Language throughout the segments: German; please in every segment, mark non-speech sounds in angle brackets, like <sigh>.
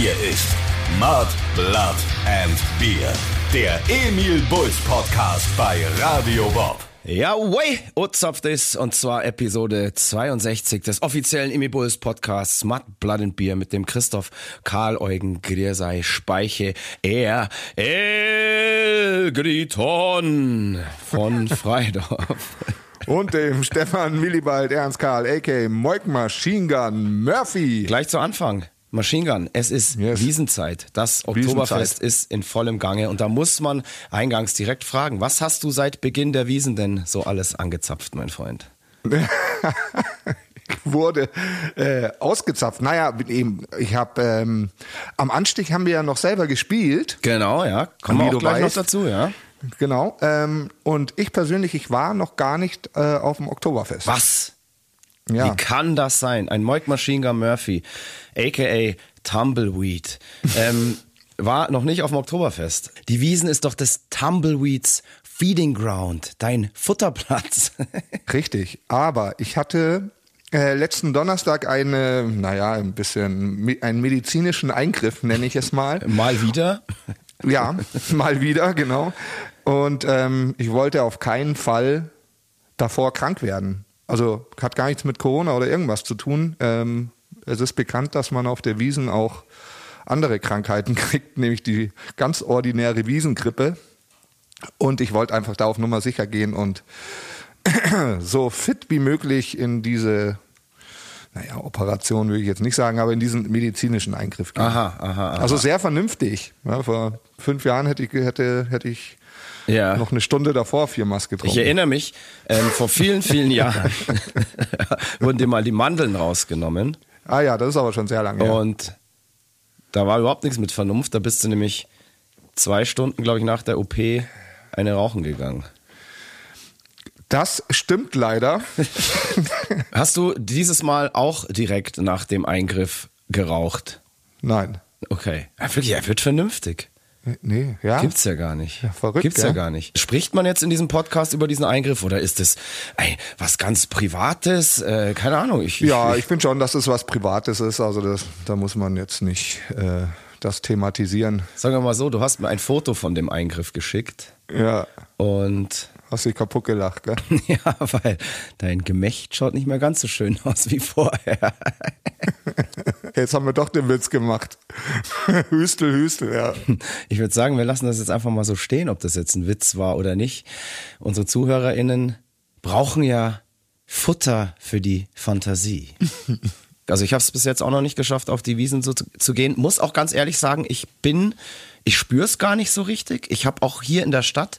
Hier ist Mud, Blood and Beer. Der Emil Bulls Podcast bei Radio Bob. Ja, way, Uzapft ist und zwar Episode 62 des offiziellen Imi Bulls Podcasts Mud, Blood and Beer mit dem Christoph Karl Eugen Griersei Speiche er El Griton von <laughs> Freidorf. Und dem Stefan Willibald Ernst Karl, a.k. Moik Machine Gun Murphy. Gleich zu Anfang. Machine Gun, es ist Yes. Wiesenzeit. Das Oktoberfest Wiesenzeit. ist in vollem Gange und da muss man eingangs direkt fragen, was hast du seit Beginn der Wiesen denn so alles angezapft, mein Freund? <laughs> wurde äh, ausgezapft. Naja, eben, ich habe ähm, am Anstich haben wir ja noch selber gespielt. Genau, ja. Kommen wir auch gleich weißt. noch dazu, ja. Genau. Ähm, und ich persönlich, ich war noch gar nicht äh, auf dem Oktoberfest. Was? Ja. Wie kann das sein? Ein Moik Machine Gun Murphy, aka Tumbleweed, <laughs> ähm, war noch nicht auf dem Oktoberfest. Die Wiesen ist doch des Tumbleweeds Feeding Ground, dein Futterplatz. <laughs> Richtig. Aber ich hatte äh, letzten Donnerstag eine, naja, ein bisschen einen medizinischen Eingriff, nenne ich es mal. <laughs> Mal wieder. Ja, mal wieder, genau. Und ähm, ich wollte auf keinen Fall davor krank werden. Also hat gar nichts mit Corona oder irgendwas zu tun. Ähm, es ist bekannt, dass man auf der Wiesen auch andere Krankheiten <laughs> kriegt, nämlich die ganz ordinäre Wiesengrippe. Und ich wollte einfach da auf Nummer sicher gehen und <clears throat> so fit wie möglich in diese, naja, Operation will ich jetzt nicht sagen, aber in diesen medizinischen Eingriff gehen. Aha, aha, aha. Also sehr vernünftig. Ja, vor fünf Jahren hätte ich, hätte, hätte ich Ja. noch eine Stunde davor viermal getrunken. Ich erinnere mich, ähm, vor vielen, vielen Jahren <laughs> wurden dir mal die Mandeln rausgenommen ah ja, das ist aber schon sehr lange. her. und da war überhaupt nichts mit Vernunft. Da bist du nämlich zwei Stunden, glaube ich, nach der OP eine rauchen gegangen. Das stimmt leider. <laughs> Hast du dieses Mal auch direkt nach dem Eingriff geraucht? Nein. Okay. Ja, wirklich, er wird vernünftig. Nee, ja. Gibt's ja gar nicht. Ja, verrückt, Gibt's ja gell? gar nicht. Spricht man jetzt in diesem Podcast über diesen Eingriff oder ist es ey, was ganz Privates? Äh, keine Ahnung. Ich, Ja, ich, ich finde schon, dass es was Privates ist. Also das, da muss man jetzt nicht äh, das thematisieren. Sagen wir mal so, du hast mir ein Foto von dem Eingriff geschickt Ja, und hast dich kaputt gelacht, gell? <laughs> ja, weil dein Gemächt schaut nicht mehr ganz so schön aus wie vorher. <laughs> Jetzt haben wir doch den Witz gemacht. <laughs> Hüstel, Hüstel, ja. Ich würde sagen, wir lassen das jetzt einfach mal so stehen, ob das jetzt ein Witz war oder nicht. Unsere ZuhörerInnen brauchen ja Futter für die Fantasie. Also ich habe es bis jetzt auch noch nicht geschafft, auf die Wiesen so zu, zu gehen. Muss auch ganz ehrlich sagen, ich bin, ich spüre es gar nicht so richtig. Ich habe auch hier in der Stadt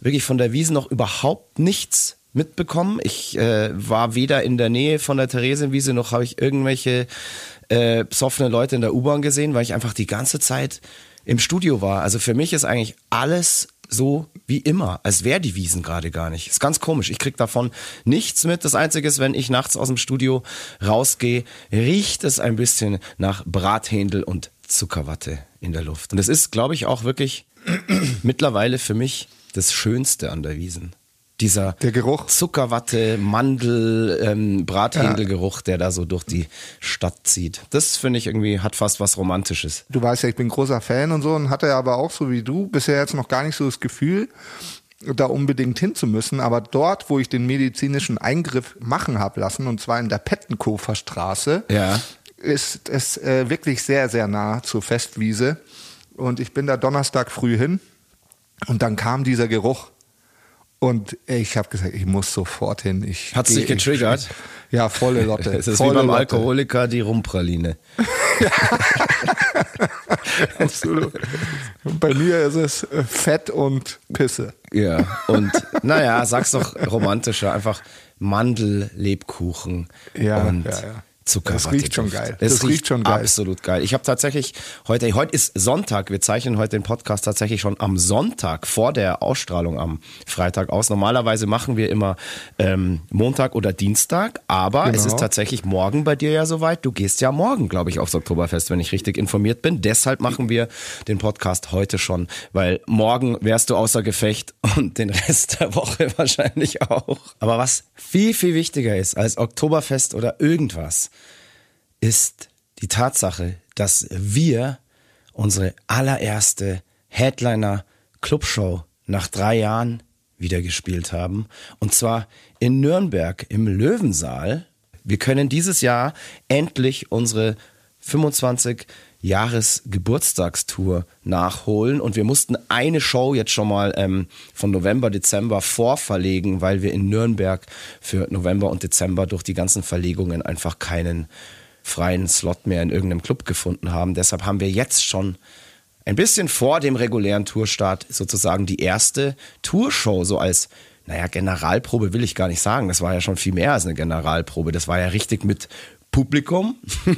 wirklich von der Wiesen noch überhaupt nichts mitbekommen. Ich äh, war weder in der Nähe von der Theresienwiese noch habe ich irgendwelche äh, besoffene Leute in der U-Bahn gesehen, weil ich einfach die ganze Zeit im Studio war. Also für mich ist eigentlich alles so wie immer, als wäre die Wiesen gerade gar nicht. Ist ganz komisch. Ich krieg davon nichts mit. Das Einzige ist, wenn ich nachts aus dem Studio rausgehe, riecht es ein bisschen nach Brathändel und Zuckerwatte in der Luft. Und das ist, glaube ich, auch wirklich <clears throat> mittlerweile für mich das Schönste an der Wiesen. Dieser Der Geruch. Zuckerwatte, Mandel, ähm, Brathändelgeruch, der da so durch die Stadt zieht. Das finde ich irgendwie, hat fast was Romantisches. Du weißt ja, ich bin großer Fan und so und hatte aber auch so wie du bisher jetzt noch gar nicht so das Gefühl, da unbedingt hin zu müssen. Aber dort, wo ich den medizinischen Eingriff machen habe lassen, und zwar in der Pettenkofer Straße, Ja. ist es äh, wirklich sehr, sehr nah zur Festwiese. Und ich bin da Donnerstag früh hin und dann kam dieser Geruch. Und ich habe gesagt, ich muss sofort hin. Ich geh- dich getriggert? Ja, volle Lotte. <laughs> Es ist volle wie beim Lotte. Alkoholiker die Rumpraline. <laughs> Absolut. Und bei mir ist es äh, Fett und Pisse. Ja, und naja, sag's doch romantischer, einfach Mandellebkuchen Ja, und ja, ja. Zuckerwatte. Das riecht schon geil. Es Das riecht schon geil. Absolut geil. Ich habe tatsächlich heute, heute ist Sonntag, wir zeichnen heute den Podcast tatsächlich schon am Sonntag vor der Ausstrahlung am Freitag aus. Normalerweise machen wir immer ähm, Montag oder Dienstag, aber es Genau. ist tatsächlich morgen bei dir ja soweit. Du gehst ja morgen, glaube ich, aufs Oktoberfest, wenn ich richtig informiert bin. Deshalb machen wir den Podcast heute schon, weil morgen wärst du außer Gefecht <laughs> und den Rest der Woche wahrscheinlich auch. Aber was viel, viel wichtiger ist als Oktoberfest oder irgendwas, ist die Tatsache, dass wir unsere allererste Headliner-Clubshow nach drei Jahren wieder gespielt haben. Und zwar in Nürnberg im Löwensaal. Wir können dieses Jahr endlich unsere 25 Jahresgeburtstagstour nachholen und wir mussten eine Show jetzt schon mal ähm, von November, Dezember vorverlegen, weil wir in Nürnberg für November und Dezember durch die ganzen Verlegungen einfach keinen freien Slot mehr in irgendeinem Club gefunden haben. Deshalb haben wir jetzt schon ein bisschen vor dem regulären Tourstart sozusagen die erste Tourshow so als naja, Generalprobe will ich gar nicht sagen. Das war ja schon viel mehr als eine Generalprobe. Das war ja richtig mit Publikum. <laughs>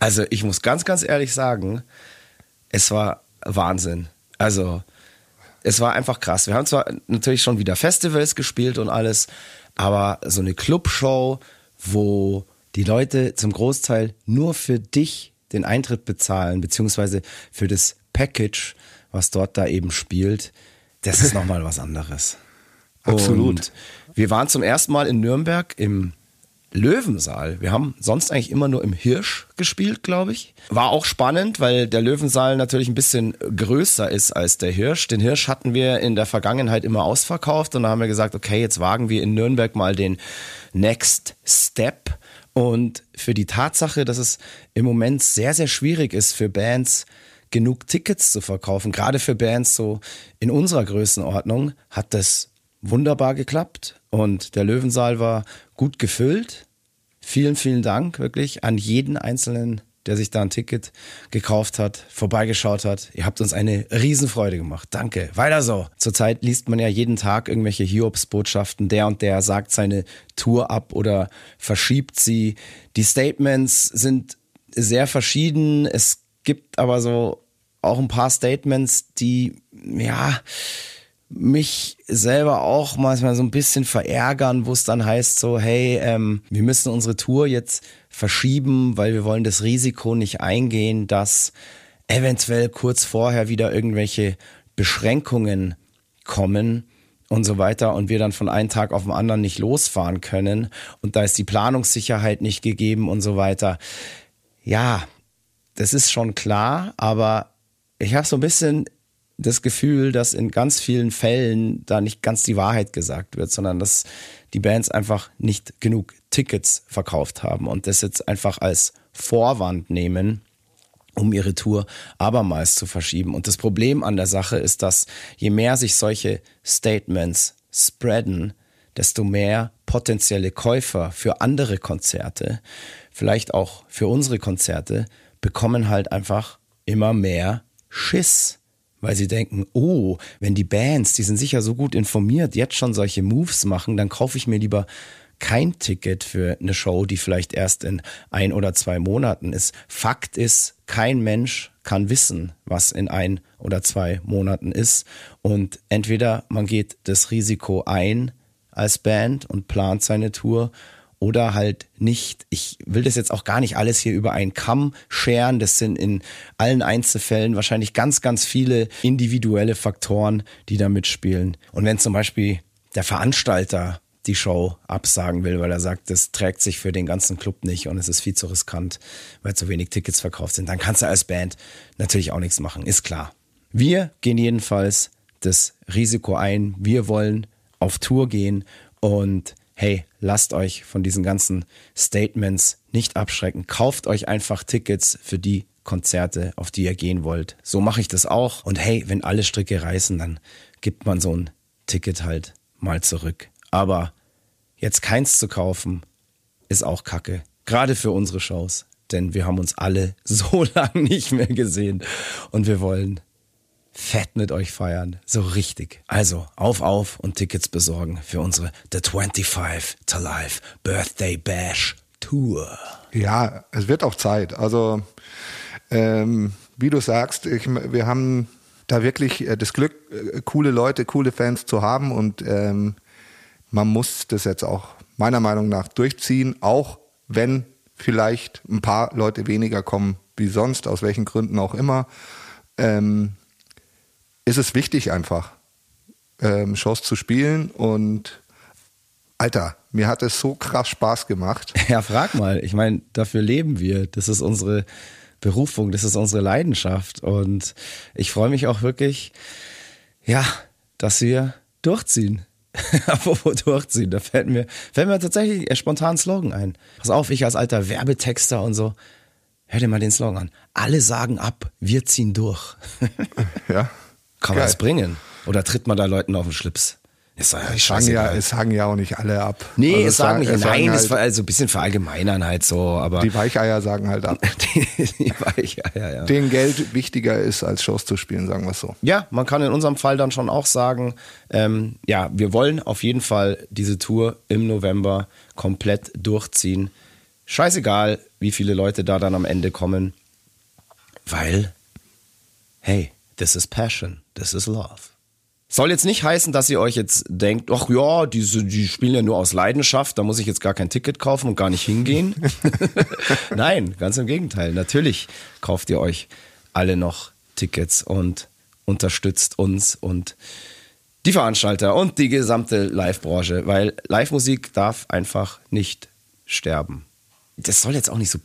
also ich muss ganz, ganz ehrlich sagen, es war Wahnsinn. Also es war einfach krass. Wir haben zwar natürlich schon wieder Festivals gespielt und alles, aber so eine Clubshow, wo die Leute zum Großteil nur für dich den Eintritt bezahlen, beziehungsweise für das Package, was dort da eben spielt, das ist nochmal was anderes. <laughs> Absolut. Und wir waren zum ersten Mal in Nürnberg im Löwensaal. Wir haben sonst eigentlich immer nur im Hirsch gespielt, glaube ich. War auch spannend, weil der Löwensaal natürlich ein bisschen größer ist als der Hirsch. Den Hirsch hatten wir in der Vergangenheit immer ausverkauft und da haben wir gesagt, okay, jetzt wagen wir in Nürnberg mal den Next Step. Und für die Tatsache, dass es im Moment sehr, sehr schwierig ist für Bands, genug Tickets zu verkaufen, gerade für Bands so in unserer Größenordnung, hat das wunderbar geklappt und der Löwensaal war gut gefüllt. Vielen, vielen Dank wirklich an jeden Einzelnen, der sich da ein Ticket gekauft hat, vorbeigeschaut hat. Ihr habt uns eine Riesenfreude gemacht. Danke. Weiter so. Zurzeit liest man ja jeden Tag irgendwelche Hiobs-Botschaften. Der und der sagt seine Tour ab oder verschiebt sie. Die Statements sind sehr verschieden. Es gibt aber so auch ein paar Statements, die, ja, mich selber auch manchmal so ein bisschen verärgern, wo es dann heißt so, hey, ähm, wir müssen unsere Tour jetzt verschieben, weil wir wollen das Risiko nicht eingehen, dass eventuell kurz vorher wieder irgendwelche Beschränkungen kommen und so weiter und wir dann von einem Tag auf den anderen nicht losfahren können und da ist die Planungssicherheit nicht gegeben und so weiter. Ja, das ist schon klar, aber ich habe so ein bisschen das Gefühl, dass in ganz vielen Fällen da nicht ganz die Wahrheit gesagt wird, sondern dass die Bands einfach nicht genug Tickets verkauft haben und das jetzt einfach als Vorwand nehmen, um ihre Tour abermals zu verschieben. Und das Problem an der Sache ist, dass je mehr sich solche Statements spreaden, desto mehr potenzielle Käufer für andere Konzerte, vielleicht auch für unsere Konzerte, bekommen halt einfach immer mehr Schiss weil sie denken, oh, wenn die Bands, die sind sicher so gut informiert, jetzt schon solche Moves machen, dann kaufe ich mir lieber kein Ticket für eine Show, die vielleicht erst in ein oder zwei Monaten ist. Fakt ist, kein Mensch kann wissen, was in ein oder zwei Monaten ist. Und entweder man geht das Risiko ein als Band und plant seine Tour oder halt nicht. Ich will das jetzt auch gar nicht alles hier über einen Kamm scheren. Das sind in allen Einzelfällen wahrscheinlich ganz, ganz viele individuelle Faktoren, die da mitspielen. Und wenn zum Beispiel der Veranstalter die Show absagen will, weil er sagt, das trägt sich für den ganzen Club nicht und es ist viel zu riskant, weil zu wenig Tickets verkauft sind, dann kannst du als Band natürlich auch nichts machen, ist klar. Wir gehen jedenfalls das Risiko ein. Wir wollen auf Tour gehen und hey, lasst euch von diesen ganzen Statements nicht abschrecken. Kauft euch einfach Tickets für die Konzerte, auf die ihr gehen wollt. So mache ich das auch. Und hey, wenn alle Stricke reißen, dann gibt man so ein Ticket halt mal zurück. Aber jetzt keins zu kaufen, ist auch Kacke. Gerade für unsere Shows. Denn wir haben uns alle <laughs> so lange nicht mehr gesehen. Und wir wollen fett mit euch feiern. So richtig. Also auf, auf und Tickets besorgen für unsere The 25 to Life Birthday Bash Tour. Ja, es wird auch Zeit. Also, ähm, wie du sagst, ich, wir haben da wirklich äh, das Glück, äh, coole Leute, coole Fans zu haben und ähm, man muss das jetzt auch meiner Meinung nach durchziehen, auch wenn vielleicht ein paar Leute weniger kommen wie sonst, aus welchen Gründen auch immer. Ähm, ist es wichtig einfach, ähm, Shows zu spielen und Alter, mir hat es so krass Spaß gemacht. <laughs> Ja, frag mal. Ich meine, dafür leben wir. Das ist unsere Berufung, das ist unsere Leidenschaft. Und ich freue mich auch wirklich, ja, dass wir durchziehen. <laughs> Apropos durchziehen, da fällt mir, fällt mir tatsächlich spontan ein Slogan ein. Pass auf, ich als alter Werbetexter und so, hör dir mal den Slogan an. Alle sagen ab, wir ziehen durch. <laughs> Ja. Kann man das bringen? Oder tritt man da Leuten auf den Schlips? Ja Es sagen, ja, es sagen ja auch nicht alle ab. Nee, Also es sagen nicht. es Nein, halt, es war also ein bisschen verallgemeinern halt so, aber die Weicheier sagen halt ab. <laughs> die, die Weich, ja, denen Geld wichtiger ist, als Shows zu spielen, sagen wir es so. Ja, man kann in unserem Fall dann schon auch sagen, ähm, ja, wir wollen auf jeden Fall diese Tour im November komplett durchziehen. Scheißegal, wie viele Leute da dann am Ende kommen, weil, hey, this is passion, this is love. Soll jetzt nicht heißen, dass ihr euch jetzt denkt, ach ja, diese, die spielen ja nur aus Leidenschaft, da muss ich jetzt gar kein Ticket kaufen und gar nicht hingehen. <laughs> Nein, ganz im Gegenteil. Natürlich kauft ihr euch alle noch Tickets und unterstützt uns und die Veranstalter und die gesamte Live-Branche, weil Live-Musik darf einfach nicht sterben. Das soll jetzt auch nicht so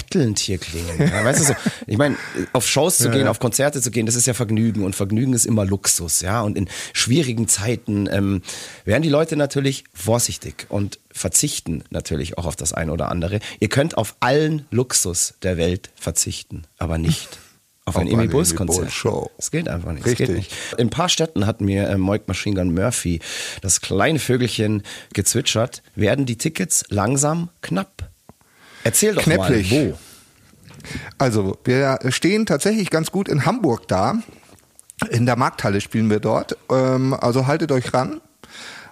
bettelnd hier klingen. Ja, weißt du so, ich meine, auf Shows zu gehen, auf Konzerte zu gehen, das ist ja Vergnügen und Vergnügen ist immer Luxus, ja. Und in schwierigen Zeiten ähm, werden die Leute natürlich vorsichtig und verzichten natürlich auch auf das eine oder andere. Ihr könnt auf allen Luxus der Welt verzichten, aber nicht <laughs> auf ein eine Bulls Konzert. Das geht einfach nicht. Richtig. nicht. In ein paar Städten hat mir äh, Moik Machine Gun Murphy, das kleine Vögelchen, gezwitschert, werden die Tickets langsam knapp. Erzähl doch Knäpplich. mal, wo. Also, wir stehen tatsächlich ganz gut in Hamburg da. In der Markthalle spielen wir dort. Ähm, also haltet euch ran,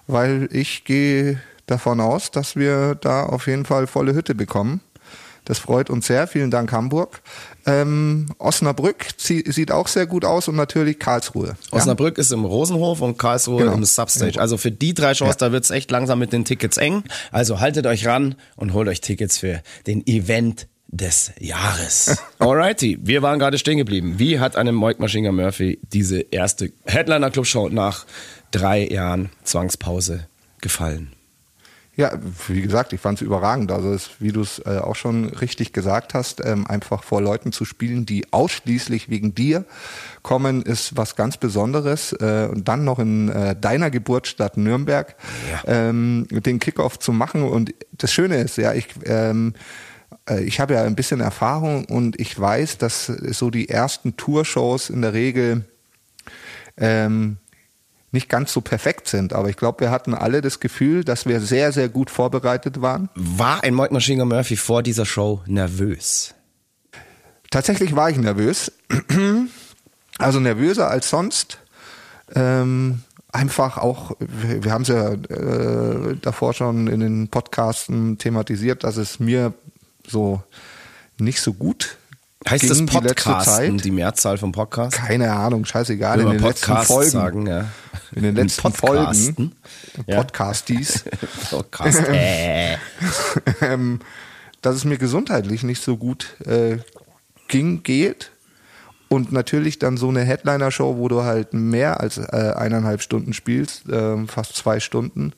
weil ich gehe davon aus, dass wir da auf jeden Fall volle Hütte bekommen. Das freut uns sehr. Vielen Dank, Hamburg. Ähm, Osnabrück sieht auch sehr gut aus und natürlich Karlsruhe. Ja? Osnabrück ist im Rosenhof und Karlsruhe Genau. im Substage. Also für die drei Shows, da wird's echt langsam mit den Tickets eng. Also haltet euch ran und holt euch Tickets für den Event des Jahres. <laughs> Alrighty, wir waren gerade stehen geblieben. Wie hat einem Moik Machine Gun Murphy diese erste Headliner Club Show nach drei Jahren Zwangspause gefallen? Ja, wie gesagt, ich fand es überragend. Also, es, wie du es äh, auch schon richtig gesagt hast, ähm, einfach vor Leuten zu spielen, die ausschließlich wegen dir kommen, ist was ganz Besonderes. Äh, und dann noch in äh, deiner Geburtsstadt Nürnberg ähm, den Kickoff zu machen. Und das Schöne ist, ja, ich ähm, äh, ich habe ja ein bisschen Erfahrung und ich weiß, dass so die ersten Tourshows in der Regel ähm, nicht ganz so perfekt sind. Aber ich glaube, wir hatten alle das Gefühl, dass wir sehr, sehr gut vorbereitet waren. War ein Moik Machine Gun Murphy vor dieser Show nervös? Tatsächlich war ich nervös. <clears throat> Also nervöser als sonst. Ähm, einfach auch, wir, wir haben es ja äh, davor schon in den Podcasten thematisiert, dass es mir so nicht so gut Heißt ging das die Podcasten, Zeit. die Mehrzahl vom Podcast? Keine Ahnung, scheißegal. Will In den letzten Podcast Folgen, sagen, ja. In den letzten Podcasten. Folgen, Ja. Podcasties, <laughs> Podcast. Äh. <laughs> ähm, dass es mir gesundheitlich nicht so gut äh, ging, geht. Und natürlich dann so eine Headliner-Show, wo du halt mehr als äh, eineinhalb Stunden spielst, ähm, fast zwei Stunden,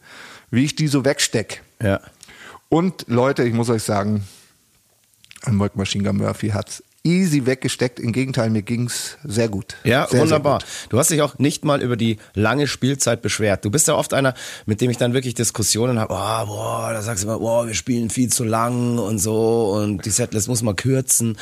wie ich die so wegsteck. Ja. Und Leute, ich muss euch sagen, Moik Machine Gun Murphy hat's easy weggesteckt. Im Gegenteil, mir ging's sehr gut. Ja, sehr, wunderbar. Sehr gut. Du hast dich auch nicht mal über die lange Spielzeit beschwert. Du bist ja oft einer, mit dem ich dann wirklich Diskussionen habe. Oh, boah, da sagst du immer, boah, wir spielen viel zu lang und so und die Setlist muss man kürzen.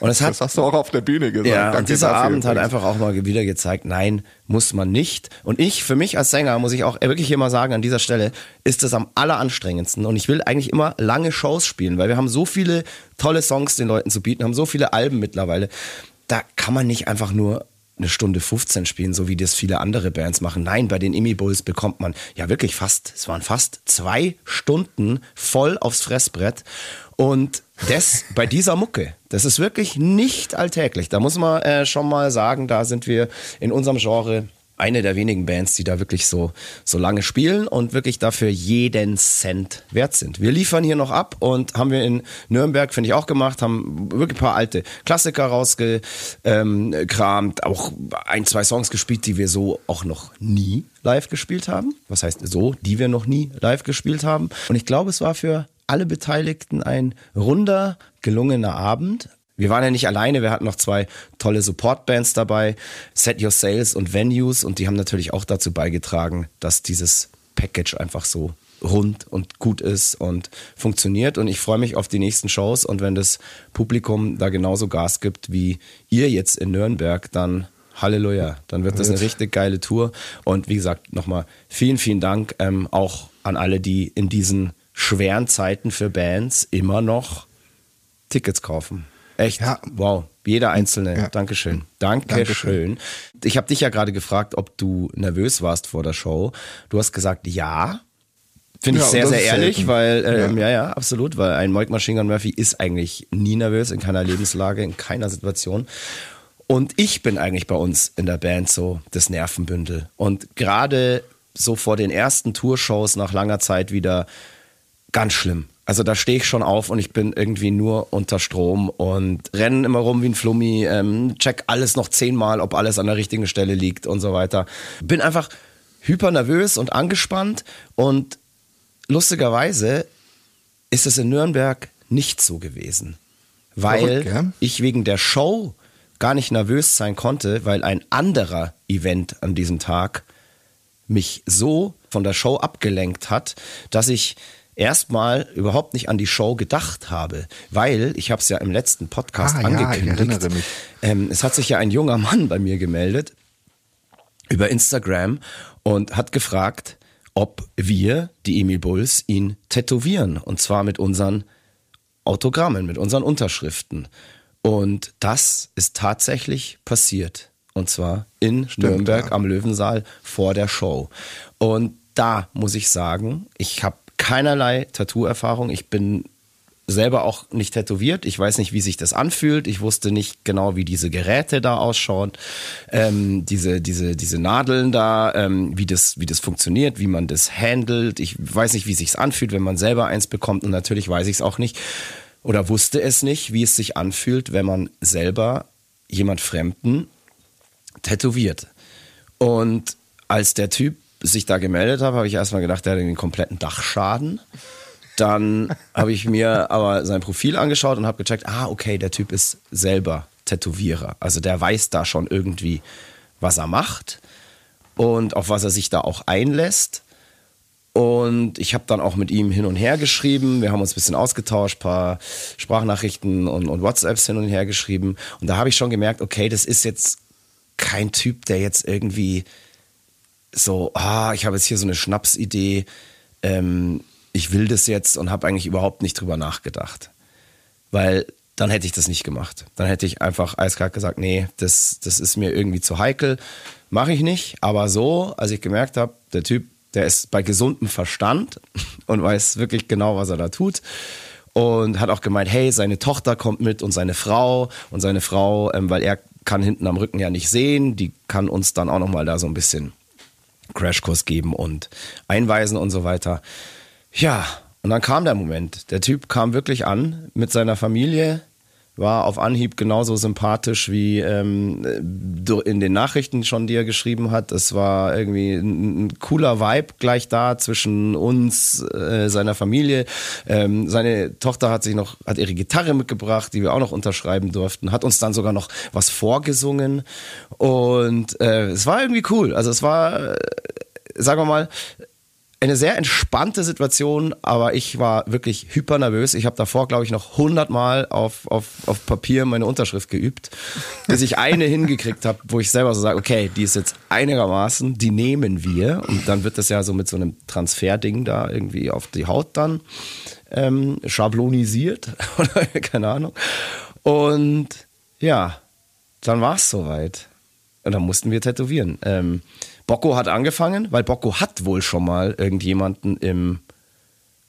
Und es <laughs> hat Das hast du auch auf der Bühne gesagt. ja, Danke und dieser Abend hat einfach auch mal wieder gezeigt, nein, muss man nicht. Und ich, für mich als Sänger, muss ich auch wirklich mal sagen, an dieser Stelle, ist es am alleranstrengendsten. Und ich will eigentlich immer lange Shows spielen, weil wir haben so viele tolle Songs den Leuten zu bieten, haben so viele Alben mittlerweile. Da kann man nicht einfach nur eine Stunde 15 spielen, so wie das viele andere Bands machen. Nein, bei den Imi Bulls bekommt man ja wirklich fast, es waren fast zwei Stunden voll aufs Fressbrett. Und das bei dieser Mucke, das ist wirklich nicht alltäglich. Da muss man äh, schon mal sagen, da sind wir in unserem Genre eine der wenigen Bands, die da wirklich so, so lange spielen und wirklich dafür jeden Cent wert sind. Wir liefern hier noch ab und haben wir in Nürnberg, finde ich, auch gemacht, haben wirklich ein paar alte Klassiker rausgekramt, auch ein, zwei Songs gespielt, die wir so auch noch nie live gespielt haben. Was heißt so, die wir noch nie live gespielt haben. Und ich glaube, es war für alle Beteiligten ein runder, gelungener Abend. Wir waren ja nicht alleine, wir hatten noch zwei tolle Support-Bands dabei, Set Your Sales und Venues und die haben natürlich auch dazu beigetragen, dass dieses Package einfach so rund und gut ist und funktioniert. Und ich freue mich auf die nächsten Shows und wenn das Publikum da genauso Gas gibt wie ihr jetzt in Nürnberg, dann Halleluja, dann wird das eine richtig geile Tour. Und wie gesagt nochmal vielen, vielen Dank ähm, auch an alle, die in diesen schweren Zeiten für Bands immer noch Tickets kaufen. Echt? Ja. Wow. Jeder einzelne. Ja. Dankeschön. Dankeschön. Dankeschön. Ich habe dich ja gerade gefragt, ob du nervös warst vor der Show. Du hast gesagt, ja. Finde ich ja, sehr, sehr ehrlich, selten. weil, ähm, ja. ja, ja, absolut, weil ein Mike Machine Gun Murphy ist eigentlich nie nervös, in keiner Lebenslage, in keiner Situation. Und ich bin eigentlich bei uns in der Band so das Nervenbündel. Und gerade so vor den ersten Tourshows nach langer Zeit wieder ganz schlimm. Also da stehe ich schon auf und ich bin irgendwie nur unter Strom und renne immer rum wie ein Flummi, ähm, check alles noch zehnmal, ob alles an der richtigen Stelle liegt und so weiter. Bin einfach hyper nervös und angespannt und lustigerweise ist es in Nürnberg nicht so gewesen, weil Verrückt, ich wegen der Show gar nicht nervös sein konnte, weil ein anderer Event an diesem Tag mich so von der Show abgelenkt hat, dass ich erstmal überhaupt nicht an die Show gedacht habe, weil ich habe es ja im letzten Podcast ah, angekündigt. Ja. Ähm, es hat sich ja ein junger Mann bei mir gemeldet über Instagram und hat gefragt, ob wir, die Emil Bulls, ihn tätowieren und zwar mit unseren Autogrammen, mit unseren Unterschriften. Und das ist tatsächlich passiert. Und zwar in Nürnberg am Löwensaal vor der Show. Und da muss ich sagen, ich habe keinerlei Tattoo-Erfahrung. Ich bin selber auch nicht tätowiert. Ich weiß nicht, wie sich das anfühlt. Ich wusste nicht genau, wie diese Geräte da ausschauen, ähm, diese diese diese Nadeln da, ähm, wie das wie das funktioniert, wie man das handelt. Ich weiß nicht, wie sich's anfühlt, wenn man selber eins bekommt. Und natürlich weiß ich es auch nicht oder wusste es nicht, wie es sich anfühlt, wenn man selber jemand Fremden tätowiert. Und als der Typ sich da gemeldet habe, habe ich erstmal gedacht, der hat den kompletten Dachschaden. Dann <laughs> habe ich mir aber sein Profil angeschaut und habe gecheckt, ah, okay, der Typ ist selber Tätowierer. Also der weiß da schon irgendwie, was er macht und auf was er sich da auch einlässt. Und ich habe dann auch mit ihm hin und her geschrieben. Wir haben uns ein bisschen ausgetauscht, paar Sprachnachrichten und, und WhatsApps hin und her geschrieben. Und da habe ich schon gemerkt, okay, das ist jetzt kein Typ, der jetzt irgendwie so, ah, ich habe jetzt hier so eine Schnapsidee, ähm, ich will das jetzt und habe eigentlich überhaupt nicht drüber nachgedacht. Weil dann hätte ich das nicht gemacht. Dann hätte ich einfach eiskalt gesagt, nee, das, das ist mir irgendwie zu heikel, mache ich nicht. Aber so, als ich gemerkt habe, der Typ, der ist bei gesundem Verstand <laughs> und weiß wirklich genau, was er da tut. Und hat auch gemeint, hey, seine Tochter kommt mit und seine Frau und seine Frau, ähm, weil er kann hinten am Rücken ja nicht sehen, die kann uns dann auch nochmal da so ein bisschen Crashkurs geben und einweisen und so weiter. Ja, und dann kam der Moment. Der Typ kam wirklich an mit seiner Familie, war auf Anhieb genauso sympathisch wie ähm, in den Nachrichten schon, die er geschrieben hat. Es war irgendwie ein, cooler Vibe gleich da zwischen uns, äh, seiner Familie. Ähm, seine Tochter hat sich noch, hat ihre Gitarre mitgebracht, die wir auch noch unterschreiben durften, hat uns dann sogar noch was vorgesungen und äh, es war irgendwie cool. Also es war, äh, sagen wir mal, eine sehr entspannte Situation, aber ich war wirklich hyper nervös. Ich habe davor, glaube ich, noch hundertmal auf, auf, auf Papier meine Unterschrift geübt, bis ich eine <laughs> hingekriegt habe, wo ich selber so sage, okay, die ist jetzt einigermaßen, die nehmen wir. Und dann wird das ja so mit so einem Transferding da irgendwie auf die Haut dann ähm, schablonisiert <laughs> oder keine Ahnung. Und ja, dann war es soweit. Und dann mussten wir tätowieren. Ähm, Bocco hat angefangen, weil Bocco hat wohl schon mal irgendjemanden im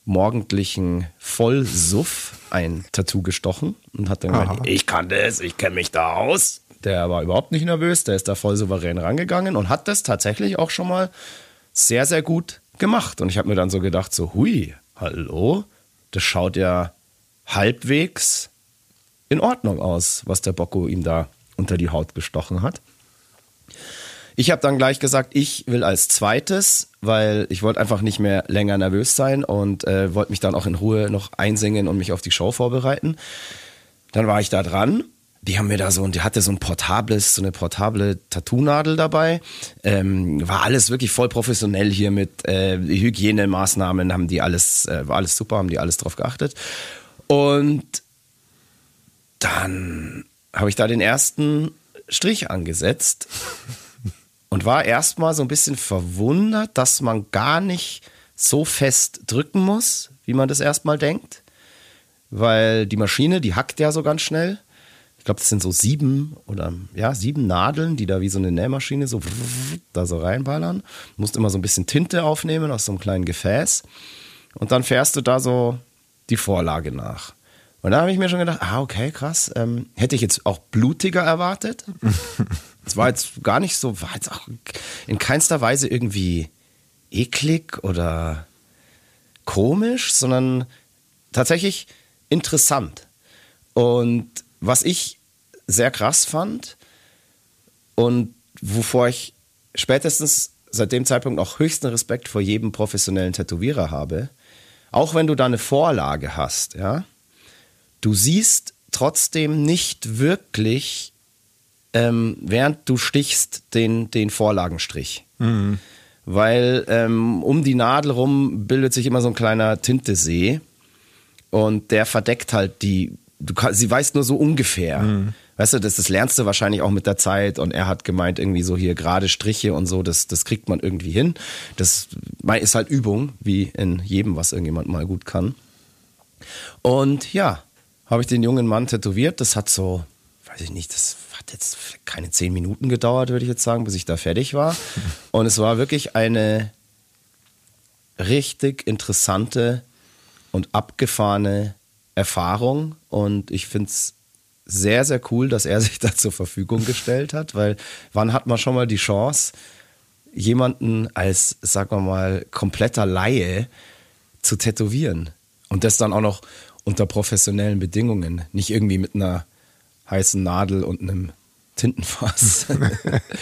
morgendlichen Vollsuff ein Tattoo gestochen und hat dann gemeint, ich kann das, ich kenne mich da aus. Der war überhaupt nicht nervös, der ist da voll souverän rangegangen und hat das tatsächlich auch schon mal sehr, sehr gut gemacht. Und ich habe mir dann so gedacht, so, hui, hallo, das schaut ja halbwegs in Ordnung aus, was der Bocco ihm da unter die Haut gestochen hat. Ich habe dann gleich gesagt, ich will als zweites, weil ich wollte einfach nicht mehr länger nervös sein und äh, wollte mich dann auch in Ruhe noch einsingen und mich auf die Show vorbereiten. Dann war ich da dran. Die haben mir da so, und die hatte so ein portables, so eine portable Tattoo-Nadel dabei. Ähm, war alles wirklich voll professionell hier mit äh, Hygienemaßnahmen, haben die alles, äh, war alles super, haben die alles drauf geachtet. Und dann habe ich da den ersten Strich angesetzt und war erstmal so ein bisschen verwundert, dass man gar nicht so fest drücken muss, wie man das erstmal denkt. Weil die Maschine, die hackt ja so ganz schnell. Ich glaube, das sind so sieben oder ja, sieben Nadeln, die da wie so eine Nähmaschine so da so reinballern. Du musst immer so ein bisschen Tinte aufnehmen aus so einem kleinen Gefäß. Und dann fährst du da so die Vorlage nach. Und da habe ich mir schon gedacht, ah, okay, krass. Ähm, hätte ich jetzt auch blutiger erwartet. <laughs> Es war jetzt gar nicht so, war jetzt auch in keinster Weise irgendwie eklig oder komisch, sondern tatsächlich interessant. Und was ich sehr krass fand und wovor ich spätestens seit dem Zeitpunkt auch höchsten Respekt vor jedem professionellen Tätowierer habe, auch wenn du da eine Vorlage hast, ja, du siehst trotzdem nicht wirklich ähm, während du stichst, den, den Vorlagenstrich. Mhm. Weil ähm, um die Nadel rum bildet sich immer so ein kleiner Tintesee und der verdeckt halt die, du kann, sie weiß nur so ungefähr. Mhm. Weißt du, das, das lernst du wahrscheinlich auch mit der Zeit und er hat gemeint, irgendwie so hier gerade Striche und so, das, das kriegt man irgendwie hin. Das ist halt Übung, wie in jedem, was irgendjemand mal gut kann. Und ja, habe ich den jungen Mann tätowiert. Das hat so, weiß ich nicht, das hat jetzt keine zehn Minuten gedauert, würde ich jetzt sagen, bis ich da fertig war. <laughs> Und es war wirklich eine richtig interessante und abgefahrene Erfahrung. Und ich finde es sehr, sehr cool, dass er <laughs> sich da zur Verfügung gestellt hat, weil wann hat man schon mal die Chance, jemanden als, sagen wir mal, kompletter Laie zu tätowieren? Und das dann auch noch unter professionellen Bedingungen, nicht irgendwie mit einer heißen Nadel und einem Tintenfass.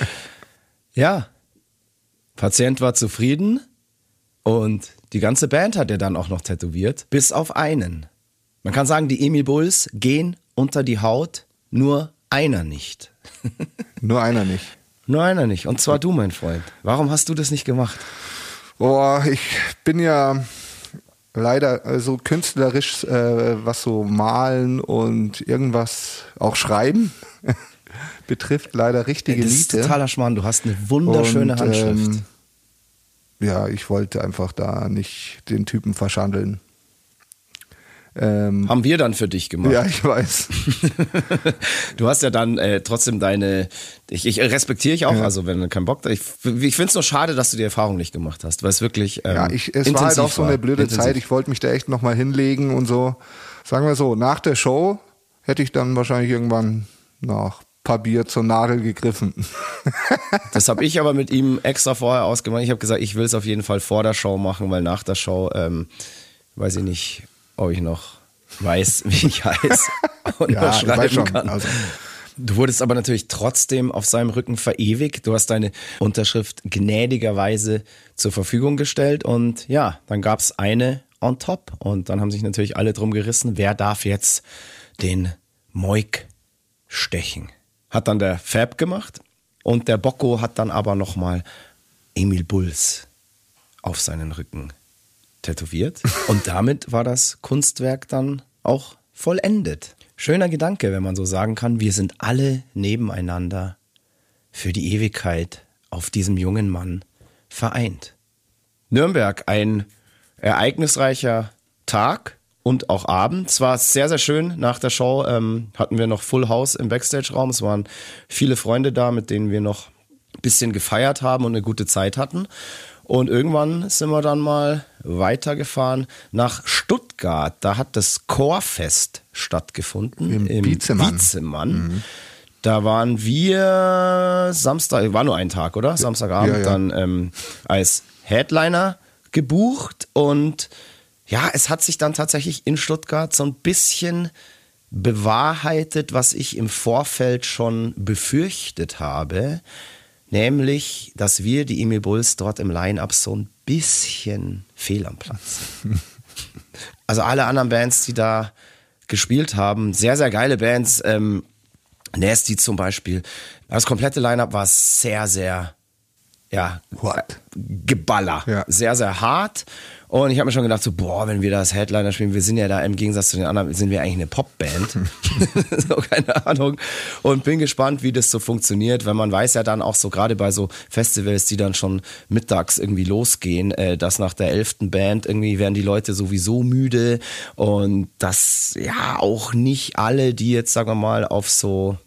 <laughs> ja, Patient war zufrieden und die ganze Band hat er dann auch noch tätowiert, bis auf einen. Man kann sagen, die Emil Bulls gehen unter die Haut, nur einer nicht. <laughs> nur einer nicht. Nur einer nicht. Und zwar du, mein Freund. Warum hast du das nicht gemacht? Boah, ich bin ja leider also künstlerisch, äh, was so malen und irgendwas auch schreiben <laughs> betrifft, leider richtige das Liete. ist totaler Schmarrn. Du hast eine wunderschöne und, Handschrift. Ähm, ja, ich wollte einfach da nicht den Typen verschandeln. Ähm, Haben wir dann für dich gemacht. Ja, ich weiß. <laughs> du hast ja dann äh, trotzdem deine, ich, ich respektiere ich auch, ja. also wenn du keinen Bock, ich, ich finde es nur schade, dass du die Erfahrung nicht gemacht hast, weil es wirklich ähm, Ja, ich, es war halt auch so eine blöde intensiv. Zeit, ich wollte mich da echt nochmal hinlegen und so. Sagen wir so, nach der Show hätte ich dann wahrscheinlich irgendwann nach paar Bier zur Nadel gegriffen. <laughs> das habe ich aber mit ihm extra vorher ausgemacht. Ich habe gesagt, ich will es auf jeden Fall vor der Show machen, weil nach der Show, ähm, weiß ich nicht, ob ich noch weiß, wie ich <laughs> heiße und ja, schreiben schon. kann. Also. Du wurdest aber natürlich trotzdem auf seinem Rücken verewigt. Du hast deine Unterschrift gnädigerweise zur Verfügung gestellt und ja, dann gab es eine on top und dann haben sich natürlich alle drum gerissen, wer darf jetzt den Moik stechen. Hat dann der Fab gemacht und der Bocco hat dann aber nochmal Emil Bulls auf seinen Rücken tätowiert. Und damit war das Kunstwerk dann auch vollendet. Schöner Gedanke, wenn man so sagen kann, wir sind alle nebeneinander für die Ewigkeit auf diesem jungen Mann vereint. Nürnberg, ein ereignisreicher Tag und auch Abend. Es war sehr, sehr schön. Nach der Show ähm, hatten wir noch Full House im Backstage-Raum. Es waren viele Freunde da, mit denen wir noch ein bisschen gefeiert haben und eine gute Zeit hatten. Und irgendwann sind wir dann mal weitergefahren nach Stuttgart. Da hat das Chorfest stattgefunden im, im Biezemann. Biezemann. Mhm. Da waren wir Samstag, war nur ein Tag, oder? Samstagabend Ja, ja. dann ähm, als Headliner gebucht und ja, es hat sich dann tatsächlich in Stuttgart so ein bisschen bewahrheitet, was ich im Vorfeld schon befürchtet habe, nämlich, dass wir, die Emil Bulls, dort im Line-Up so ein bisschen fehl am Platz sind. <laughs> Also alle anderen Bands, die da gespielt haben, sehr, sehr geile Bands. Ähm, Nasty zum Beispiel. Das komplette Line-Up war sehr, sehr, ja, What? Geballer. Ja. Sehr, sehr hart. Und ich habe mir schon gedacht, so, boah, wenn wir das Headliner spielen, wir sind ja da im Gegensatz zu den anderen, sind wir eigentlich eine Popband. <laughs> <laughs> so, keine Ahnung. Und bin gespannt, wie das so funktioniert, weil man weiß ja dann auch so, gerade bei so Festivals, die dann schon mittags irgendwie losgehen, äh, dass nach der elften Band irgendwie werden die Leute sowieso müde und dass ja auch nicht alle, die jetzt, sagen wir mal, auf so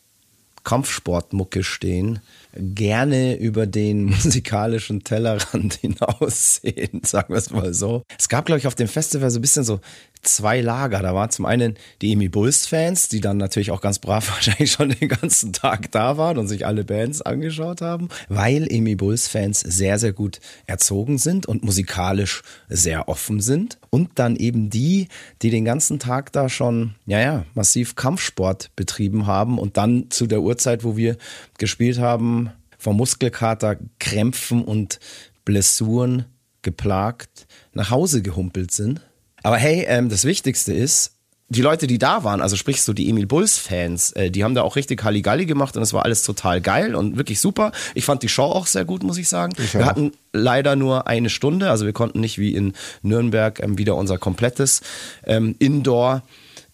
Kampfsportmucke stehen, gerne über den <laughs> musikalischen Tellerrand <laughs> hinaussehen, sagen wir es mal so. Es gab, glaube ich, auf dem Festival so ein bisschen so zwei Lager. Da waren zum einen die Emi Bulls-Fans, die dann natürlich auch ganz brav <laughs> wahrscheinlich schon den ganzen Tag da waren und sich alle Bands angeschaut haben, weil Emi Bulls-Fans sehr, sehr gut erzogen sind und musikalisch sehr offen sind. Und dann eben die, die den ganzen Tag da schon, ja, ja, massiv Kampfsport betrieben haben und dann zu der Uhrzeit, wo wir gespielt haben, vom Muskelkater, Krämpfen und Blessuren geplagt nach Hause gehumpelt sind. Aber hey, ähm, das Wichtigste ist, die Leute, die da waren, also sprich so die Emil Bulls Fans, äh, die haben da auch richtig Halligalli gemacht und es war alles total geil und wirklich super. Ich fand die Show auch sehr gut, muss ich sagen. Ich wir hatten leider nur eine Stunde, also wir konnten nicht wie in Nürnberg ähm, wieder unser komplettes ähm, Indoor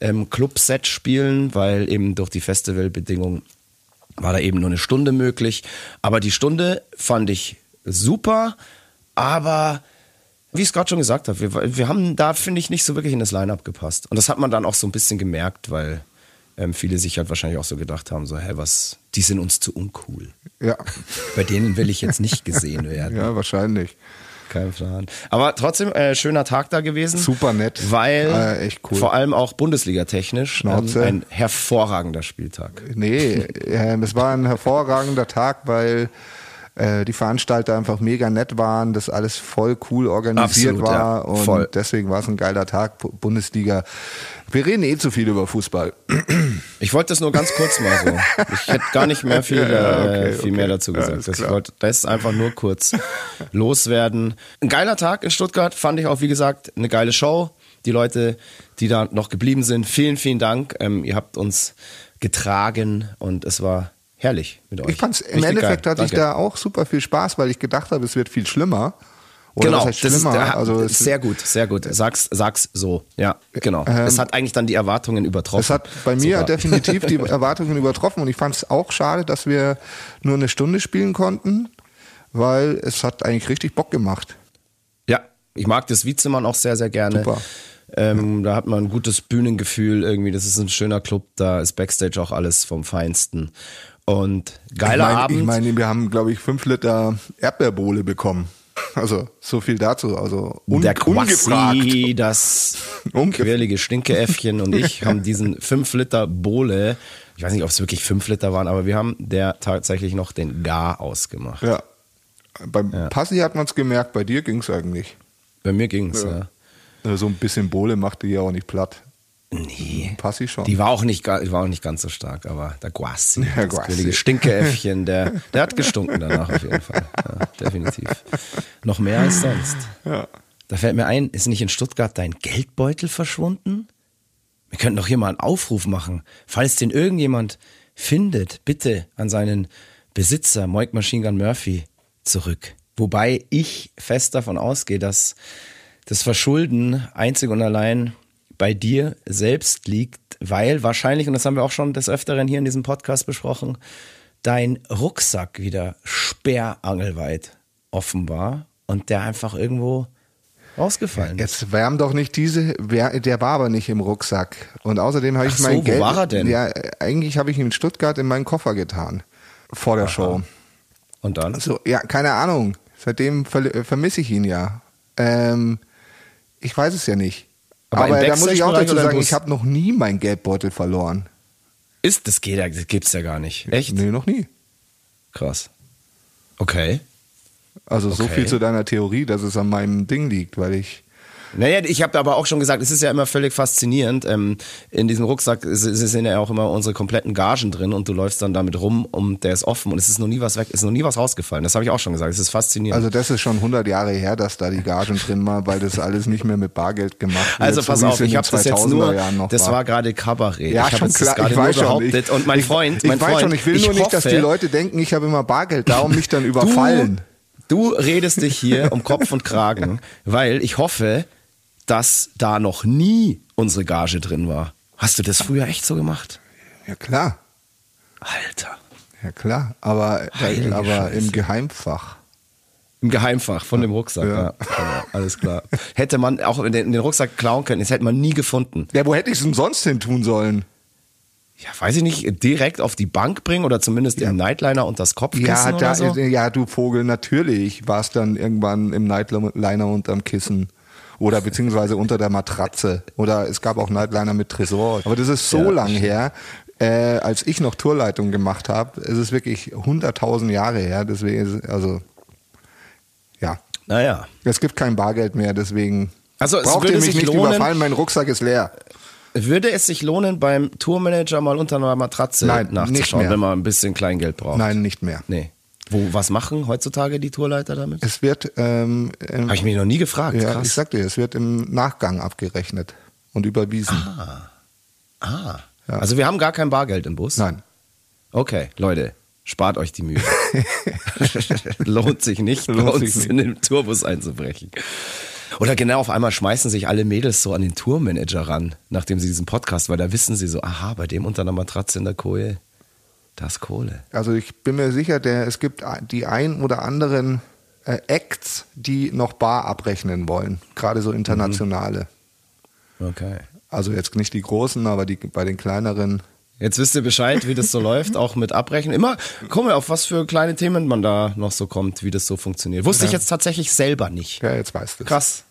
ähm, Club-Set spielen, weil eben durch die Festivalbedingungen war da eben nur eine Stunde möglich. Aber die Stunde fand ich super, aber wie ich es gerade schon gesagt habe, wir, wir haben da, finde ich, nicht so wirklich in das Line-Up gepasst. Und das hat man dann auch so ein bisschen gemerkt, weil ähm, viele sich halt wahrscheinlich auch so gedacht haben, so, hä, was, die sind uns zu uncool. Ja, Bei denen will ich jetzt nicht gesehen <laughs> werden. ja, wahrscheinlich. Kein Plan. Aber trotzdem, äh, schöner Tag da gewesen. Super nett. Weil Äh, echt cool. vor allem auch Bundesliga-technisch ähm, ein hervorragender Spieltag. Nee, äh, es war ein hervorragender Tag, weil äh, die Veranstalter einfach mega nett waren, das alles voll cool organisiert Absolut, war ja. und Voll. deswegen war es ein geiler Tag, Bu- Bundesliga. Wir reden eh zu viel über Fußball. <clears throat> Ich wollte das nur ganz kurz mal so. Ich hätte gar nicht mehr viel, <laughs> Ja, okay, äh, viel okay. mehr dazu Ja, gesagt. Das- ich wollte das einfach nur kurz <laughs> loswerden. Ein geiler Tag in Stuttgart, fand ich auch, wie gesagt, eine geile Show. Die Leute, die da noch geblieben sind, vielen, vielen Dank. Ähm, ihr habt uns getragen und es war herrlich mit euch. Ich fand's im Richtig Endeffekt geil. hatte ich Danke. da auch super viel Spaß, weil ich gedacht habe, es wird viel schlimmer. Oder genau, das ist schlimmer? der, also sehr gut, sehr gut. Sag's, sag's so. Ja, genau. Ähm, es hat eigentlich dann die Erwartungen übertroffen. Es hat bei mir Sogar. definitiv die <laughs> Erwartungen übertroffen und ich fand es auch schade, dass wir nur eine Stunde spielen konnten, weil es hat eigentlich richtig Bock gemacht. Ja, ich mag das Wiezemann auch sehr, sehr gerne. Super. Ähm, da hat man ein gutes Bühnengefühl irgendwie. Das ist ein schöner Club. Da ist Backstage auch alles vom Feinsten. Und geiler ich mein, Abend. Ich meine, wir haben, glaube ich, fünf Liter Erdbeerbohle bekommen. Also so viel dazu. Also un der ungefragt. Quassi, das <laughs> Ungefragt. quirlige Stinkeäffchen und ich <laughs> haben diesen 5 Liter Bohle, ich weiß nicht, ob es wirklich 5 Liter waren, aber wir haben der tatsächlich noch den Gar ausgemacht. Ja. Beim Passi hat man es gemerkt, bei dir ging es eigentlich. Bei mir ging's, ja. Äh, So ein bisschen Bohle machte die ja auch nicht platt. Nee. Passi schon. Die war auch nicht, die war auch nicht ganz so stark, aber der Guassi, Der das Guassi. Stinkeäffchen, der, der hat gestunken danach auf jeden Fall. Ja, definitiv. Noch mehr als sonst. Ja. Da fällt mir ein, ist nicht in Stuttgart dein Geldbeutel verschwunden? Wir könnten doch hier mal einen Aufruf machen. Falls den irgendjemand findet, bitte an seinen Besitzer, Moik Machine Gun Murphy, zurück. Wobei ich fest davon ausgehe, dass das Verschulden einzig und allein bei dir selbst liegt, weil wahrscheinlich, und das haben wir auch schon des Öfteren hier in diesem Podcast besprochen, dein Rucksack wieder sperrangelweit offen war und der einfach irgendwo rausgefallen ist. Jetzt wärm doch nicht diese, der war aber nicht im Rucksack. Und außerdem habe ich so, mein wo Geld. war er denn? Ja, eigentlich habe ich ihn in Stuttgart in meinen Koffer getan. Vor der Show. Und dann? Also, ja, keine Ahnung. Seitdem ver vermisse ich ihn ja. Ähm, ich weiß es ja nicht. Aber Aber, da muss ich auch dazu sagen, ich habe noch nie meinen Geldbeutel verloren. Ist, das geht ja, das gibt's ja gar nicht. Echt? Nee, noch nie. Krass. Okay. Also so Okay. viel zu deiner Theorie, dass es an meinem Ding liegt, weil ich. Naja, ich habe aber auch schon gesagt, es ist ja immer völlig faszinierend. Ähm, in diesem Rucksack sind ja auch immer unsere kompletten Gagen drin und du läufst dann damit rum und der ist offen und es ist noch nie was weg, es ist noch nie was rausgefallen. Das habe ich auch schon gesagt. Es ist faszinierend. Also das ist schon 100 Jahre her, dass da die Gagen drin war, weil das alles nicht mehr mit Bargeld gemacht wird. Also so pass es auf, ich habe das jetzt 2000er nur, das war gerade Kabarett. Ja, ich habe das gerade ich nur weiß schon. behauptet Ich, und mein ich, Freund, ich mein weiß Freund, schon, ich will nur nicht, dass die hoffe, Leute denken, ich habe immer Bargeld da und mich dann <laughs> überfallen. Du, du redest dich hier um Kopf und Kragen, weil ich hoffe, dass da noch nie unsere Gage drin war. Hast du das früher echt so gemacht? Ja klar, Alter. ja klar, aber, Heilige aber Scheiße. im Geheimfach. Im Geheimfach von dem Rucksack, ja. Ja. ja. alles klar. Hätte man auch den, den Rucksack klauen können, das hätte man nie gefunden. Ja, wo hätte ich es denn sonst hin tun sollen? Ja, weiß ich nicht, direkt auf die Bank bringen oder zumindest im Nightliner und das Kopfkissen Ja, oder da, so? ja, du Vogel, natürlich war es dann irgendwann im Nightliner unterm Kissen. Oder beziehungsweise unter der Matratze. Oder es gab auch Nightliner mit Tresor. Aber das ist so Ja, lang her. Äh, als ich noch Tourleitung gemacht habe, es ist wirklich 100.000 Jahre her. Deswegen ist, also, ja. Naja. Es gibt kein Bargeld mehr, deswegen Also es braucht ihr mich nicht lohnen- überfallen, mein Rucksack ist leer. Würde es sich lohnen, beim Tourmanager mal unter einer Matratze Nein, nachzuschauen, wenn man ein bisschen Kleingeld braucht? Nein, nicht mehr. Nee. Wo, was machen heutzutage die Tourleiter damit? Es wird, ähm, Habe ich mich noch nie gefragt. ja, Krass. ich sag dir, es wird im Nachgang abgerechnet und überwiesen. ah. Ja. Also wir haben gar kein Bargeld im Bus? Nein. Okay, Leute, spart euch die Mühe. <laughs> Lohnt sich nicht, bei Lohnt uns sich nicht. in den Tourbus einzubrechen. Oder genau, auf einmal schmeißen sich alle Mädels so an den Tourmanager ran, nachdem sie diesen Podcast, weil da wissen sie so, aha, bei dem unter einer Matratze in der Koje, das ist Kohle. Also ich bin mir sicher, der, es gibt die ein oder anderen äh, Acts, die noch bar abrechnen wollen. Gerade so internationale. Okay. Also jetzt nicht die großen, aber die bei den kleineren. Jetzt wisst ihr Bescheid, wie das so <laughs> läuft, auch mit Abbrechen. Immer, guck mal, auf was für kleine Themen man da noch so kommt, wie das so funktioniert. Wusste ich jetzt tatsächlich selber nicht. Ja, jetzt weißt du. Krass.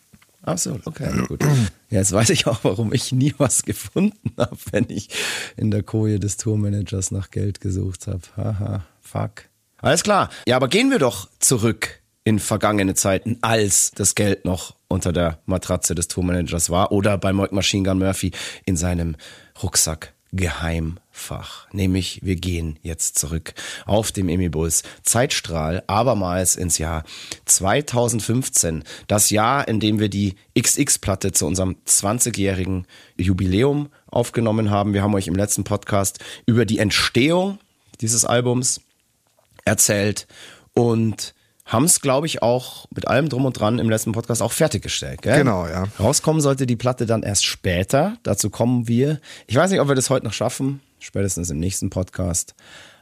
So, okay, gut. Ja, jetzt weiß ich auch, warum ich nie was gefunden habe, wenn ich in der Koje des Tourmanagers nach Geld gesucht habe. Haha, fuck. Alles klar. Ja, aber gehen wir doch zurück in vergangene Zeiten, als das Geld noch unter der Matratze des Tourmanagers war oder bei Moik Machine Gun Murphy in seinem Rucksack Geheimfach. Nämlich, wir gehen jetzt zurück auf dem Emmy Bulls Zeitstrahl, abermals ins Jahr 2015. Das Jahr, in dem wir die XX-Platte zu unserem 20-jährigen Jubiläum aufgenommen haben. Wir haben euch im letzten Podcast über die Entstehung dieses Albums erzählt und haben es, glaube ich, auch mit allem drum und dran im letzten Podcast auch fertiggestellt. Gell? Genau, ja. Rauskommen sollte die Platte dann erst später. Dazu kommen wir. Ich weiß nicht, ob wir das heute noch schaffen. Spätestens im nächsten Podcast.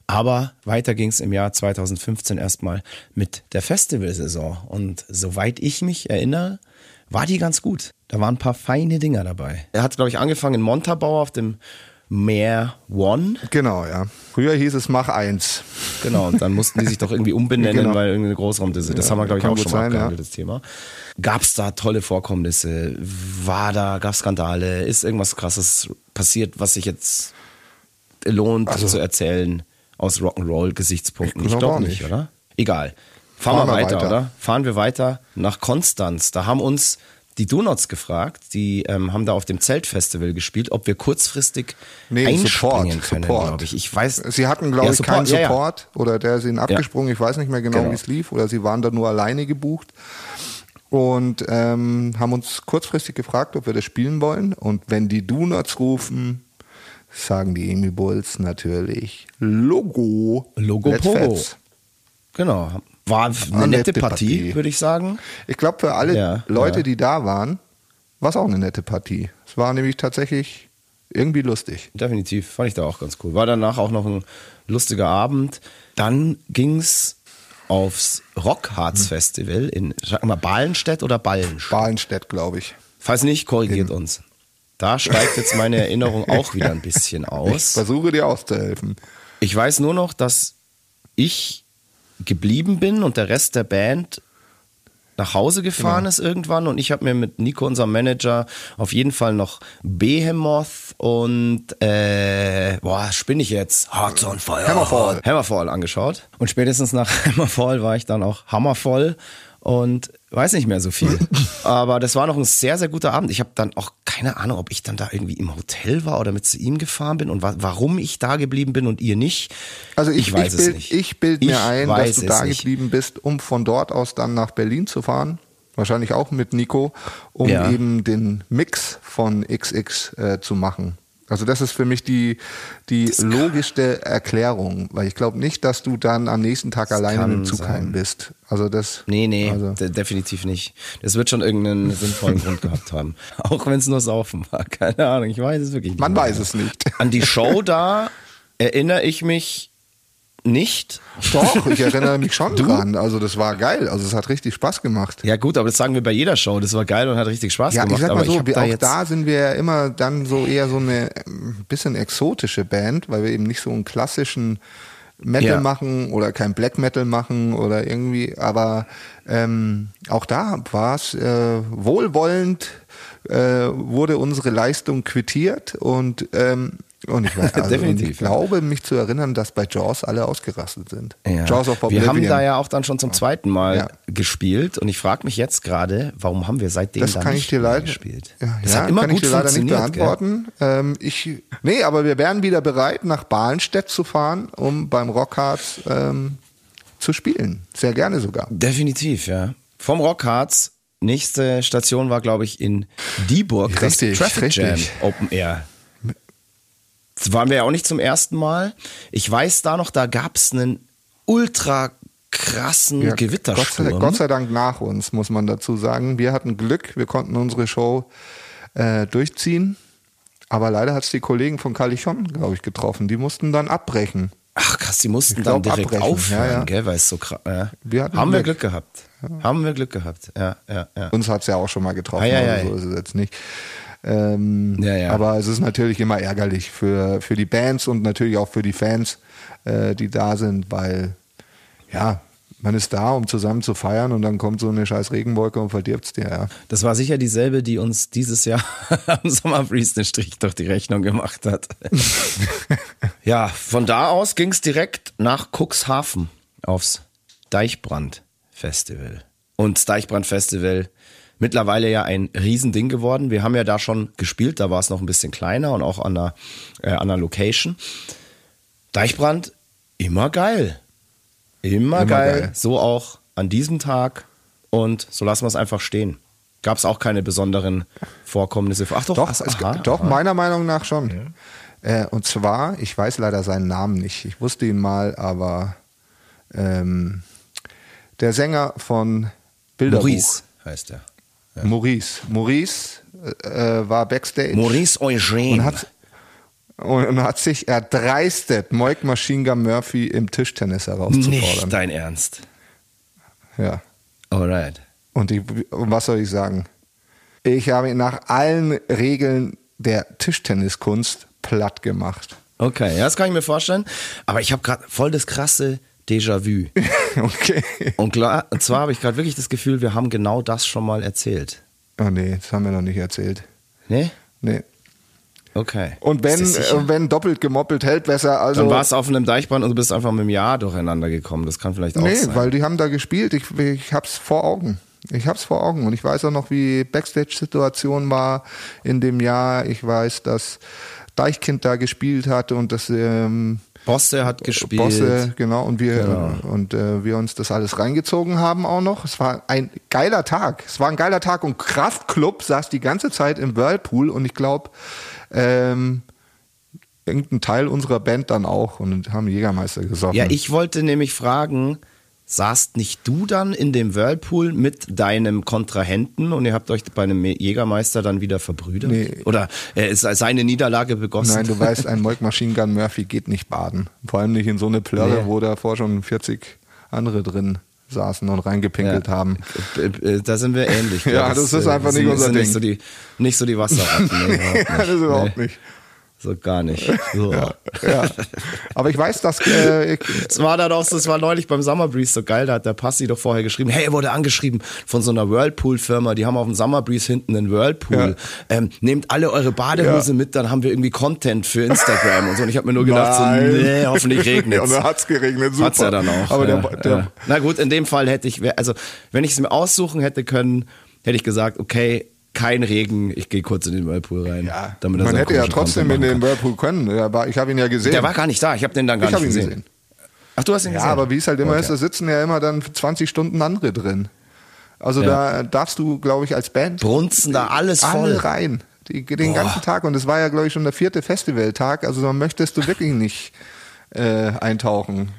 Aber weiter ging es im Jahr 2015 erstmal mit der Festivalsaison. Und soweit ich mich erinnere, war die ganz gut. Da waren ein paar feine Dinger dabei. Er hat, glaube ich, angefangen in Montabaur auf dem Meer One. Genau, ja. Früher hieß es Mach eins. Genau, und dann mussten die sich doch irgendwie umbenennen, Genau. weil irgendeine Großraum, das, das Ja, haben wir, glaube ich, auch schon mal sein, ja. abgehandelt, das Thema. Gab es da tolle Vorkommnisse? War da, gab es Skandale? Ist irgendwas krasses passiert, was sich jetzt lohnt Also- zu erzählen aus Rock'n'Roll-Gesichtspunkten? Ich Ich glaub glaube nicht, nicht. oder? Egal. Fahren, Fahren wir wir weiter, weiter. oder? Fahren wir weiter nach Konstanz. Da haben uns die Donuts gefragt, die ähm, haben da auf dem Zeltfestival gespielt, ob wir kurzfristig Nee, einspringen Support, können, Support. glaube ich. Ich weiß. Sie hatten, glaube Ja, ich, keinen ja, ja. Support oder der ist ihnen abgesprungen. Ich weiß nicht mehr genau, Genau. wie es lief. Oder sie waren da nur alleine gebucht und ähm, haben uns kurzfristig gefragt, ob wir das spielen wollen. Und wenn die Donuts rufen, sagen die Amy Bulls natürlich Logo. Logo Pogo. Genau. War eine Eine nette nette Partie, Partie. würde ich sagen. Ich glaube, für alle Ja, Leute, ja. die da waren, war es auch eine nette Partie. Es war nämlich tatsächlich irgendwie lustig. Definitiv, fand ich da auch ganz cool. War danach auch noch ein lustiger Abend. Dann ging's aufs Rockharz Festival in, sag mal, Ballenstedt oder Ballenstedt? Balenstedt, glaube ich. Falls nicht, korrigiert uns. Da steigt jetzt meine Erinnerung <laughs> auch wieder ein bisschen Ich aus. versuche dir auszuhelfen. Ich weiß nur noch, dass ich geblieben bin und der Rest der Band nach Hause gefahren Genau. ist irgendwann und ich habe mir mit Nico, unserem Manager, auf jeden Fall noch Behemoth und äh, boah, spinne ich jetzt? Hearts on Fire. Hammerfall. Hammerfall angeschaut. Und spätestens nach <laughs> Hammerfall war ich dann auch hammervoll und weiß nicht mehr so viel. <laughs> Aber das war noch ein sehr, sehr guter Abend. Ich habe dann auch keine Ahnung, ob ich dann da irgendwie im Hotel war oder mit zu ihm gefahren bin und wa warum ich da geblieben bin und ihr nicht. Also ich, ich weiß ich es bild, nicht. Ich bild mir Ich ein, dass du es da nicht. geblieben bist, um von dort aus dann nach Berlin zu fahren. Wahrscheinlich auch mit Nico, um Ja. eben den Mix von XX äh, zu machen. Also das ist für mich die, die logischste Erklärung, weil ich glaube nicht, dass du dann am nächsten Tag alleine kann mit dem Zug sein. heim bist. Also das. Nee, nee, Also, de- definitiv nicht. Das wird schon irgendeinen <laughs> sinnvollen Grund gehabt haben. Auch wenn es nur Saufen war. <laughs> Keine Ahnung, ich weiß es wirklich nicht. man mehr. weiß es nicht. An die Show <laughs> da erinnere ich mich nicht. Doch, ich erinnere mich schon dran. Also das war geil. Also es hat richtig Spaß gemacht. Ja gut, aber das sagen wir bei jeder Show. Das war geil und hat richtig Spaß Ja, gemacht. ich sag aber mal so, hab wir, da auch jetzt, da sind wir ja immer dann so eher so eine ähm, bisschen exotische Band, weil wir eben nicht so einen klassischen Metal Ja. machen oder kein Black Metal machen oder irgendwie, aber ähm, auch da war es äh, wohlwollend, äh, wurde unsere Leistung quittiert und ähm, <laughs> und ich, weiß, also, Definitiv, ich glaube, mich zu erinnern, dass bei Jaws alle ausgerastet sind. Ja. Jaws of wir Oblivion. haben da ja auch dann schon zum zweiten Mal Ja. gespielt und ich frage mich jetzt gerade, warum haben wir seitdem Das da kann nicht ich dir leider gespielt? Ja, das ja, hat immer kann gut ich dir leider nicht beantworten. Ähm, ich, nee, aber wir wären wieder bereit, nach Balenstedt zu fahren, um beim Rockharz ähm, zu spielen. Sehr gerne sogar. Definitiv, ja. Vom Rockharz. Nächste Station war, glaube ich, in Dieburg. Richtig, das Traffic richtig. Jam Open Air. Das waren wir ja auch nicht zum ersten Mal. Ich weiß da noch, da gab es einen ultra krassen Ja, Gewittersturm. Gott sei, Gott sei Dank nach uns, muss man dazu sagen. Wir hatten Glück, wir konnten unsere Show äh, durchziehen. Aber leider hat es die Kollegen von Calichon, glaube ich, getroffen. Die mussten dann abbrechen. Ach krass, die mussten Ich dann glaub, direkt abbrechen. aufhören, Ja, ja. gell, weil es so krass. Ja. Wir Haben wir Glück. Glück gehabt. Haben wir Glück gehabt. Ja, ja, ja. Uns hat es ja auch schon mal getroffen, Ei, ei, also ei. so ist es jetzt nicht. Ähm, Ja, ja. Aber es ist natürlich immer ärgerlich für, für die Bands und natürlich auch für die Fans, äh, die da sind, weil ja, man ist da, um zusammen zu feiern und dann kommt so eine scheiß Regenwolke und verdirbt's dir, ja. Das war sicher dieselbe, die uns dieses Jahr <laughs> am Sommerbreeze den Strich durch die Rechnung gemacht hat. <laughs> ja, von da aus ging es direkt nach Cuxhaven aufs Deichbrand Festival. Und das Deichbrand Festival mittlerweile ja ein Riesending geworden. Wir haben ja da schon gespielt, da war es noch ein bisschen kleiner und auch an der, äh, an der Location. Deichbrand, immer geil. Immer, Immer geil. geil. So auch an diesem Tag. Und so lassen wir es einfach stehen. Gab es auch keine besonderen Vorkommnisse. Ach doch, Doch, ach, es, aha, doch aha. meiner Meinung nach schon. Äh, und zwar, ich weiß leider seinen Namen nicht. Ich wusste ihn mal, aber ähm, der Sänger von Bilderbuch. Maurice heißt er. Maurice. Maurice äh, war Backstage. Maurice Eugène. und hat, und hat sich erdreistet, Moik Machine Gun Murphy im Tischtennis herauszufordern. Nicht dein Ernst. Ja. Alright. Und, ich, und was soll ich sagen? Ich habe ihn nach allen Regeln der Tischtenniskunst platt gemacht. Okay, ja, das kann ich mir vorstellen. Aber ich habe gerade voll das krasse Déjà-vu. <laughs> okay. Und, klar, und zwar habe ich gerade wirklich das Gefühl, wir haben genau das schon mal erzählt. Oh nee, das haben wir noch nicht erzählt. Ne? Nee. Okay. Und wenn, das wenn doppelt gemoppelt hält besser, also. Dann war es auf einem Deichbrand und du bist einfach mit dem Jahr durcheinander gekommen. Das kann vielleicht auch Nee, sein. weil die haben da gespielt. Ich, ich hab's vor Augen. Ich hab's vor Augen. Und ich weiß auch noch, wie Backstage-Situation war in dem Jahr. Ich weiß, dass Deichkind da gespielt hatte und dass ähm, Bosse hat gespielt. Bosse, genau, und wir Genau. und äh, wir uns das alles reingezogen haben auch noch. Es war ein geiler Tag. Es war ein geiler Tag und Kraftklub saß die ganze Zeit im Whirlpool und ich glaube, ähm, irgendein Teil unserer Band dann auch und haben Jägermeister gesoffen. Ja, ich wollte nämlich fragen, saßt nicht du dann in dem Whirlpool mit deinem Kontrahenten und ihr habt euch bei einem Jägermeister dann wieder verbrüdert? Nee. Oder äh, ist seine Niederlage begossen? Nein, du weißt, <laughs> ein Moik Machine Gun Murphy geht nicht baden. Vor allem nicht in so eine Plörre, Nee. wo davor schon 40 andere drin saßen und reingepinkelt Ja. haben. Äh, äh, Da sind wir ähnlich. Ja, das ist äh, einfach nicht sind- unser Ding. Nicht so die, nicht so die Wasserratten. <laughs> Nee, überhaupt Ja, das ist überhaupt nicht. So gar nicht. So. Ja. Aber ich weiß, dass äh, <laughs> Es war dann auch so, es war neulich beim Summer Breeze so geil, da hat der Passi doch vorher geschrieben, hey, er wurde angeschrieben von so einer Whirlpool-Firma, die haben auf dem Summer Breeze hinten einen Whirlpool. Ähm, nehmt alle eure Badehose Ja. mit, dann haben wir irgendwie Content für Instagram und so. Und ich habe mir nur gedacht, Nein. so, nee, hoffentlich regnet <laughs> Ja, da hat's geregnet, super. Hat's ja dann auch. Aber ja, der, der, ja. Na gut, in dem Fall hätte ich, also wenn ich es mir aussuchen hätte können, hätte ich gesagt, okay, kein Regen, ich gehe kurz in den Whirlpool rein. ja, damit man hätte ja trotzdem in den Whirlpool können. Ich habe ihn ja gesehen. Der war gar nicht da, ich habe den dann gar ich habe nicht ihn gesehen. gesehen. Ach, du hast ihn Ja, gesehen? aber wie es halt immer Okay. ist, da sitzen ja immer dann 20 Stunden andere drin. Also Ja. da darfst du, glaube ich, als Band Brunzen da alles voll. alle rein. Die, den ganzen Tag. Und es war ja, glaube ich, schon der vierte Festivaltag. Also da möchtest du wirklich nicht äh, eintauchen.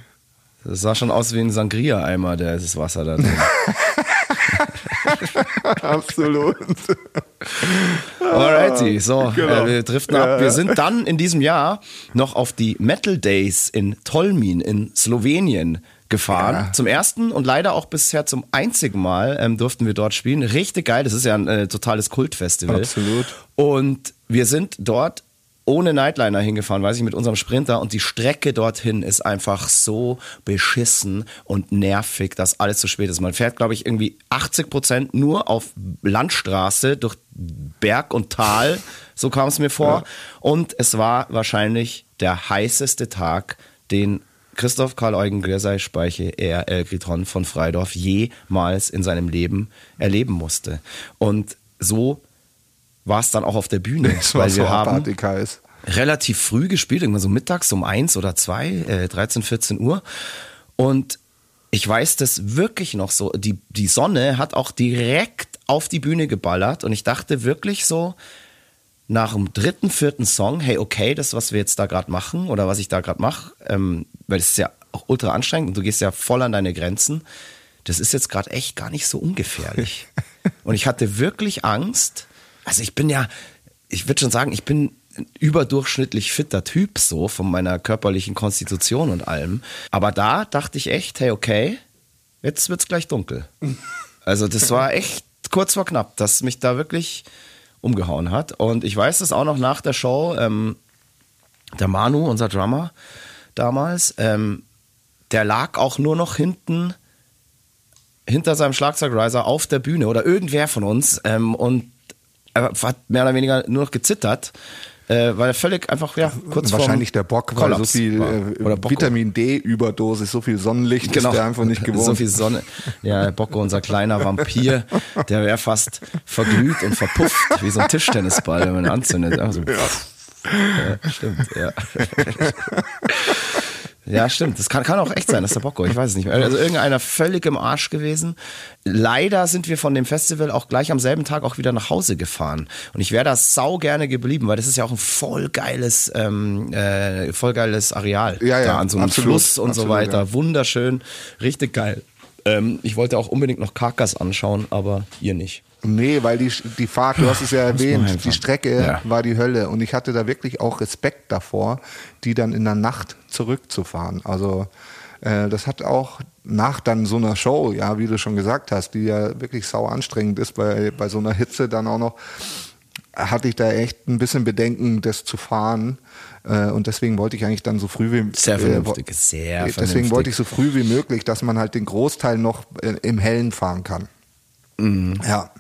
Das sah schon aus wie ein Sangria-Eimer, der das Wasser da drin. <laughs> <laughs> <laughs> Absolut. Alrighty, so, Genau. äh, wir driften ab. Wir sind dann in diesem Jahr noch auf die Metal Days in Tolmin in Slowenien gefahren. Ja. Zum ersten und leider auch bisher zum einzigen Mal ähm, durften wir dort spielen. Richtig geil, das ist ja ein äh, totales Kultfestival. Absolut. Und wir sind dort ohne Nightliner hingefahren, weiß ich, mit unserem Sprinter und die Strecke dorthin ist einfach so beschissen und nervig, dass alles zu spät ist. Man fährt, glaube ich, irgendwie 80 Prozent nur auf Landstraße durch Berg und Tal, so kam es mir vor. Und es war wahrscheinlich der heißeste Tag, den Christoph Karl Eugen Glersei Speiche ERL Gritron von Freidorf jemals in seinem Leben erleben musste. Und so war es dann auch auf der Bühne, <laughs> Das weil so wir haben heiß. relativ früh gespielt, irgendwann so mittags um eins oder zwei, äh, 13, 14 Uhr. Und ich weiß das wirklich noch so. Die, die Sonne hat auch direkt auf die Bühne geballert und ich dachte wirklich so, nach dem dritten, vierten Song, hey, okay, das, was wir jetzt da gerade machen oder was ich da gerade mache, ähm, weil es ist ja auch ultra anstrengend und du gehst ja voll an deine Grenzen, das ist jetzt gerade echt gar nicht so ungefährlich. <laughs> und ich hatte wirklich Angst, also ich bin ja, ich würde schon sagen, ich bin überdurchschnittlich fitter Typ so von meiner körperlichen Konstitution und allem. Aber da dachte ich echt, hey, okay, jetzt wird's gleich dunkel. Also das war echt kurz vor knapp, dass mich da wirklich umgehauen hat. Und ich weiß es auch noch nach der Show, ähm, der Manu, unser Drummer damals, ähm, der lag auch nur noch hinten hinter seinem Schlagzeugriser auf der Bühne oder irgendwer von uns ähm, und hat mehr oder weniger nur noch gezittert, äh, weil er völlig einfach ja kurz Wahrscheinlich der Bock, weil so Kollaps viel war. äh. Vitamin D-Überdosis, so viel Sonnenlicht ist der einfach nicht <laughs> gewohnt. Genau. So viel Sonne. Ja, Bocco, unser kleiner Vampir, der wäre fast verglüht und verpufft, wie so ein Tischtennisball, wenn man ihn anzündet. Also, ja, stimmt, ja. <laughs> Ja, stimmt. Das kann, kann auch echt sein, das ist der Bocco, ich weiß es nicht mehr. Also irgendeiner völlig im Arsch gewesen. Leider sind wir von dem Festival auch gleich am selben Tag auch wieder nach Hause gefahren. Und ich wäre da sau gerne geblieben, weil das ist ja auch ein voll geiles, ähm, äh, voll geiles Areal. Ja, ja, da an so einem absolut, Fluss und so absolut, weiter. ja. Wunderschön, richtig geil. Ähm, ich wollte auch unbedingt noch Karkas anschauen, aber ihr nicht. Nee, weil die, die Fahrt, du hast es ja erwähnt, die Strecke Ja. war die Hölle. Und ich hatte da wirklich auch Respekt davor, die dann in der Nacht zurückzufahren. Also äh, das hat auch nach dann so einer Show, ja, wie du schon gesagt hast, die ja wirklich sau anstrengend ist bei, bei so einer Hitze dann auch noch, hatte ich da echt ein bisschen Bedenken, das zu fahren. Äh, und deswegen wollte ich eigentlich dann so früh wie Sehr äh, vernünftig, wo- sehr Deswegen vernünftig. wollte ich so früh wie möglich, dass man halt den Großteil noch äh, im Hellen fahren kann. Mhm. Ja,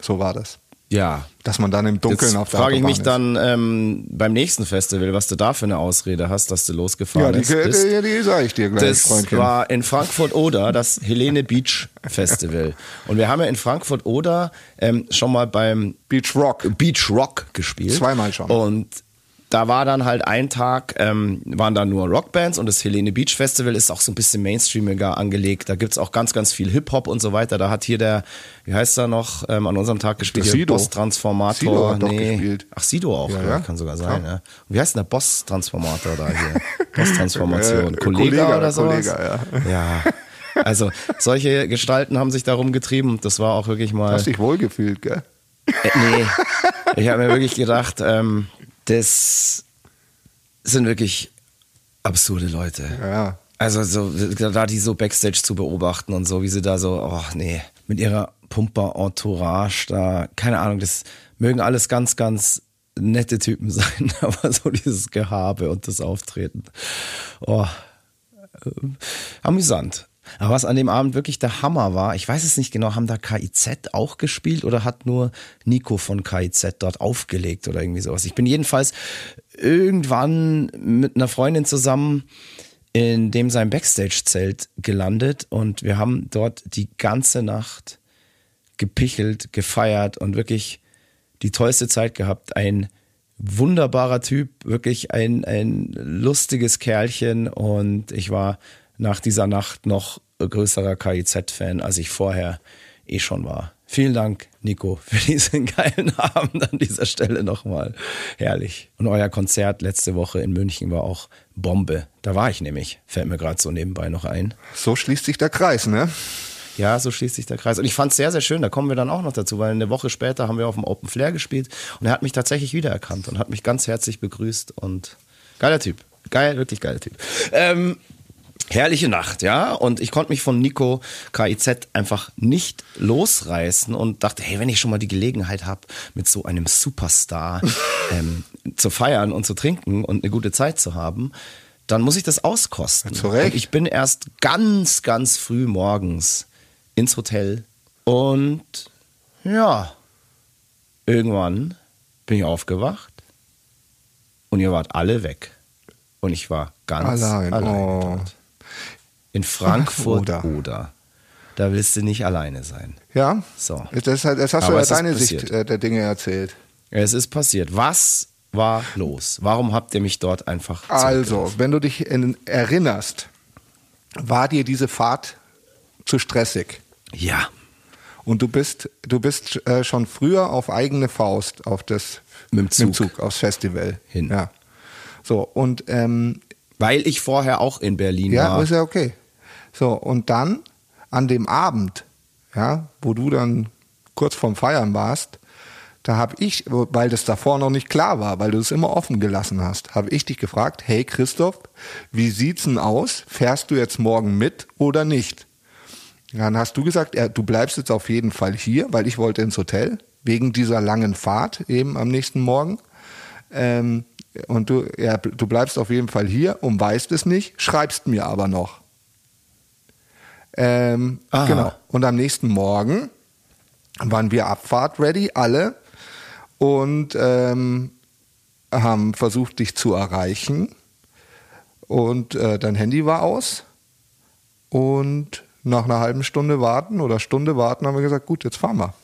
so war das. Ja. Dass man dann im Dunkeln Jetzt auf der frage ich mich ist. dann ähm, beim nächsten Festival, was du da für eine Ausrede hast, dass du Ja, losgefahren die, bist. bist. die, die sage ich dir gleich, Das Freundchen. war in Frankfurt Oder das Helene Beach Festival. Und wir haben ja in Frankfurt Oder ähm, schon mal beim Beach Rock. Beach Rock gespielt. Zweimal schon. Und da war dann halt ein Tag, ähm, waren da nur Rockbands und das Helene Beach Festival ist auch so ein bisschen mainstreamiger angelegt. Da gibt's auch ganz, ganz viel Hip-Hop und so weiter. Da hat hier der, wie heißt er noch, ähm, an unserem Tag gespielt, Sido. Boss Transformator. Sido hat doch gespielt. Ach, Sido auch, Ja, ja, ja. kann sogar sein. Ja. Ja. Wie heißt denn der Boss Transformator da hier? <laughs> Boss Transformation. Äh, Kollega, oder sowas? Kollega, ja. Also solche Gestalten haben sich darum getrieben und das war auch wirklich mal. Hast dich wohlgefühlt, gell? Äh, nee, ich habe mir wirklich gedacht, ähm, das sind wirklich absurde Leute. Ja. Also so, da die so Backstage zu beobachten und so, wie sie da so, oh nee, mit ihrer Pumper-Entourage da, keine Ahnung, das mögen alles ganz, ganz nette Typen <laughs> sein, aber so dieses Gehabe und das Auftreten. Oh, äh, amüsant. Aber was an dem Abend wirklich der Hammer war, ich weiß es nicht genau, haben da KIZ auch gespielt oder hat nur Nico von KIZ dort aufgelegt oder irgendwie sowas? Ich bin jedenfalls irgendwann mit einer Freundin zusammen in dem sein Backstage-Zelt gelandet und wir haben dort die ganze Nacht gepichelt, gefeiert und wirklich die tollste Zeit gehabt. Ein wunderbarer Typ, wirklich ein, ein lustiges Kerlchen und ich war nach dieser Nacht noch größerer KIZ-Fan, als ich vorher eh schon war. Vielen Dank, Nico, <laughs> für diesen geilen Abend an dieser Stelle nochmal. Herrlich. Und euer Konzert letzte Woche in München war auch Bombe. Da war ich nämlich, fällt mir gerade so nebenbei noch ein. So schließt sich der Kreis, ne? Ja, so schließt sich der Kreis. Und ich fand es sehr, sehr schön. Da kommen wir dann auch noch dazu, weil eine Woche später haben wir auf dem Open Flair gespielt und er hat mich tatsächlich wiedererkannt und hat mich ganz herzlich begrüßt und geiler Typ. Geil, wirklich geiler Typ. Ähm, Herrliche Nacht, ja. Und ich konnte mich von Nico KIZ einfach nicht losreißen und dachte, hey, wenn ich schon mal die Gelegenheit habe, mit so einem Superstar <laughs> ähm, zu feiern und zu trinken und eine gute Zeit zu haben, dann muss ich das auskosten. Zu Recht. Und ich bin erst ganz, ganz früh morgens ins Hotel und ja, irgendwann bin ich aufgewacht und ihr wart alle weg. Und ich war ganz Allein, allein oh. dort. In Frankfurt Oder. oder. Da willst du nicht alleine sein. Ja. So. Das, das hast du Aber ja es ist deine. Sicht äh, der Dinge erzählt. Es ist passiert. Was war los? Warum habt ihr mich dort einfach Also, wenn du dich in, erinnerst, war dir diese Fahrt zu stressig. Ja. Und du bist, du bist äh, schon früher auf eigene Faust auf das Mit dem Zug. aufs Festival Hin. Ja. So, und ähm, Weil ich vorher auch in Berlin ja, war. ist ja okay. So, und dann an dem Abend, ja, wo du dann kurz vorm Feiern warst, da habe ich, weil das davor noch nicht klar war, weil du es immer offen gelassen hast, habe ich dich gefragt, hey Christoph, wie sieht's denn aus? Fährst du jetzt morgen mit oder nicht? Dann hast du gesagt, ja, du bleibst jetzt auf jeden Fall hier, weil ich wollte ins Hotel, wegen dieser langen Fahrt eben am nächsten Morgen. Ähm, und du, ja, du bleibst auf jeden Fall hier und weißt es nicht, schreibst mir aber noch. Ähm, Aha. genau. Und am nächsten Morgen waren wir Abfahrt ready, alle, und ähm, haben versucht, dich zu erreichen. Und äh, dein Handy war aus. Und nach einer halben Stunde warten oder Stunde warten haben wir gesagt, gut, jetzt fahren wir.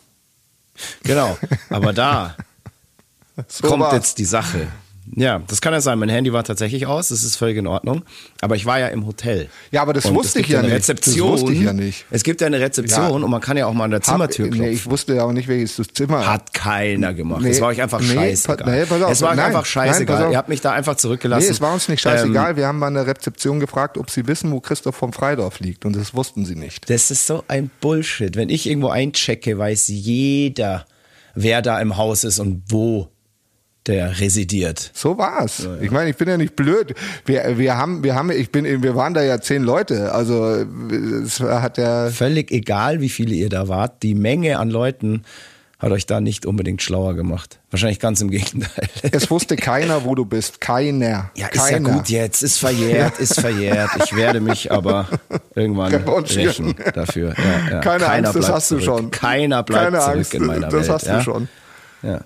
Genau. Aber da <laughs> So kommt war's. jetzt die Sache. Ja, das kann ja sein. Mein Handy war tatsächlich aus, das ist völlig in Ordnung. Aber ich war ja im Hotel. Ja, aber das Und wusste ich ja eine nicht. Rezeption. Das wusste ich ja nicht. Es gibt ja eine Rezeption Ja. und man kann ja auch mal an der Zimmertür Hab- klopfen. Nee, ich wusste ja auch nicht, welches das Zimmer Hat keiner gemacht. Nee, es war euch einfach nee, scheißegal. nee, pass auf, es war nein, einfach nein, scheißegal. auf. Ihr habt mich da einfach zurückgelassen. Nee, es war uns nicht scheißegal. Ähm, wir haben an der Rezeption gefragt, ob sie wissen, wo Christoph vom Freidorf liegt. Und das wussten sie nicht. das ist so ein Bullshit. Wenn ich irgendwo einchecke, weiß jeder, wer da im Haus ist und wo der residiert. So war's. Ich meine, ich bin ja nicht blöd. Wir, wir haben, wir haben, ich bin, wir waren da ja zehn Leute. Also es hat ja. Völlig egal, wie viele ihr da wart. Die Menge an Leuten hat euch da nicht unbedingt schlauer gemacht. Wahrscheinlich ganz im Gegenteil. <laughs> Es wusste keiner, wo du bist. Keiner. Ja, ist keiner. ja gut jetzt, ist verjährt, ist verjährt. Ich werde mich aber irgendwann <laughs> rächen dafür. Ja, ja. Keine Keiner Angst, das hast du zurück. schon. Keiner bleibt Keine zurück Angst, in meiner das Welt. hast ja? du schon. Ja.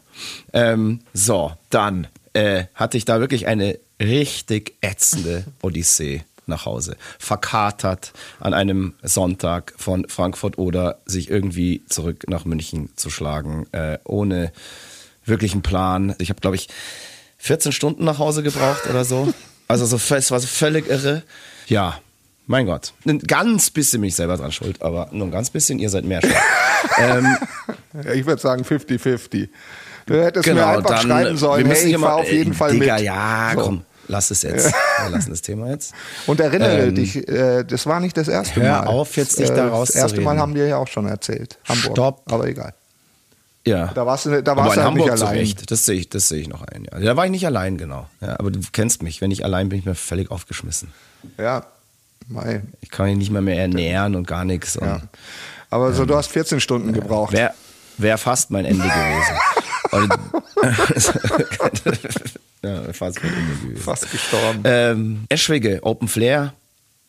Ähm, so, dann äh, hatte ich da wirklich eine richtig ätzende Odyssee nach Hause. Verkatert an einem Sonntag von Frankfurt oder sich irgendwie zurück nach München zu schlagen, äh, ohne wirklichen Plan. Ich habe, glaube ich, 14 Stunden nach Hause gebraucht oder so. Also so, es war so völlig irre. Ja, mein Gott. Ein ganz bisschen bin ich selber dran schuld, aber nur ein ganz bisschen, ihr seid mehr schuld. <laughs> ähm, ich würde sagen 50-50. Du hättest genau, mir einfach dann, schreiben sollen, hey, ich fahr auf jeden äh, Fall Digga, mit. ja, So. komm, lass es jetzt. Wir lassen das Thema jetzt. Und erinnere Ähm, dich, äh, das war nicht das erste hör Mal. auf, jetzt dich Äh, da Das erste Mal haben wir ja auch schon erzählt. Hamburg. Stopp. Aber egal. Ja. Da warst du, da warst du halt nicht Hamburg zu allein. Recht. Das sehe ich, das sehe ich noch ein. Ja. Da war ich nicht allein, genau. Ja, aber du kennst mich. Wenn ich allein bin, ich mir völlig aufgeschmissen. Ja. Mei. Ich kann mich nicht mal mehr ernähren und gar nichts. Ja. Aber so, du hast 14 Stunden gebraucht. Wäre wär fast mein Ende gewesen. <laughs> Und, <laughs> ja, fast, Fast gestorben. ähm, Eschwege, Open Flair,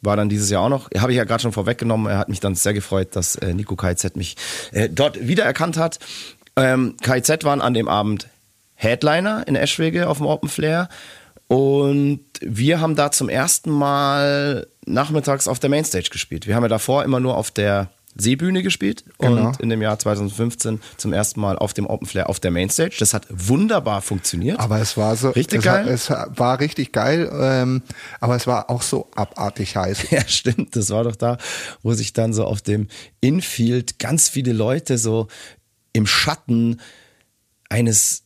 war dann dieses Jahr auch noch. Habe ich ja gerade schon vorweggenommen. Er hat mich dann sehr gefreut, dass äh, Nico KZ mich äh, dort wiedererkannt hat. Ähm, KZ waren an dem Abend Headliner in Eschwege auf dem Open Flair. Und wir haben da zum ersten Mal nachmittags auf der Mainstage gespielt. Wir haben ja davor immer nur auf der Seebühne gespielt Genau. und in dem Jahr 2015 zum ersten Mal auf dem Open Flair auf der Mainstage. Das hat wunderbar funktioniert. Aber es war so Richtig es, geil? Es war richtig geil, ähm, aber es war auch so abartig heiß. <laughs> Ja, stimmt. Das war doch da, wo sich dann so auf dem Infield ganz viele Leute so im Schatten eines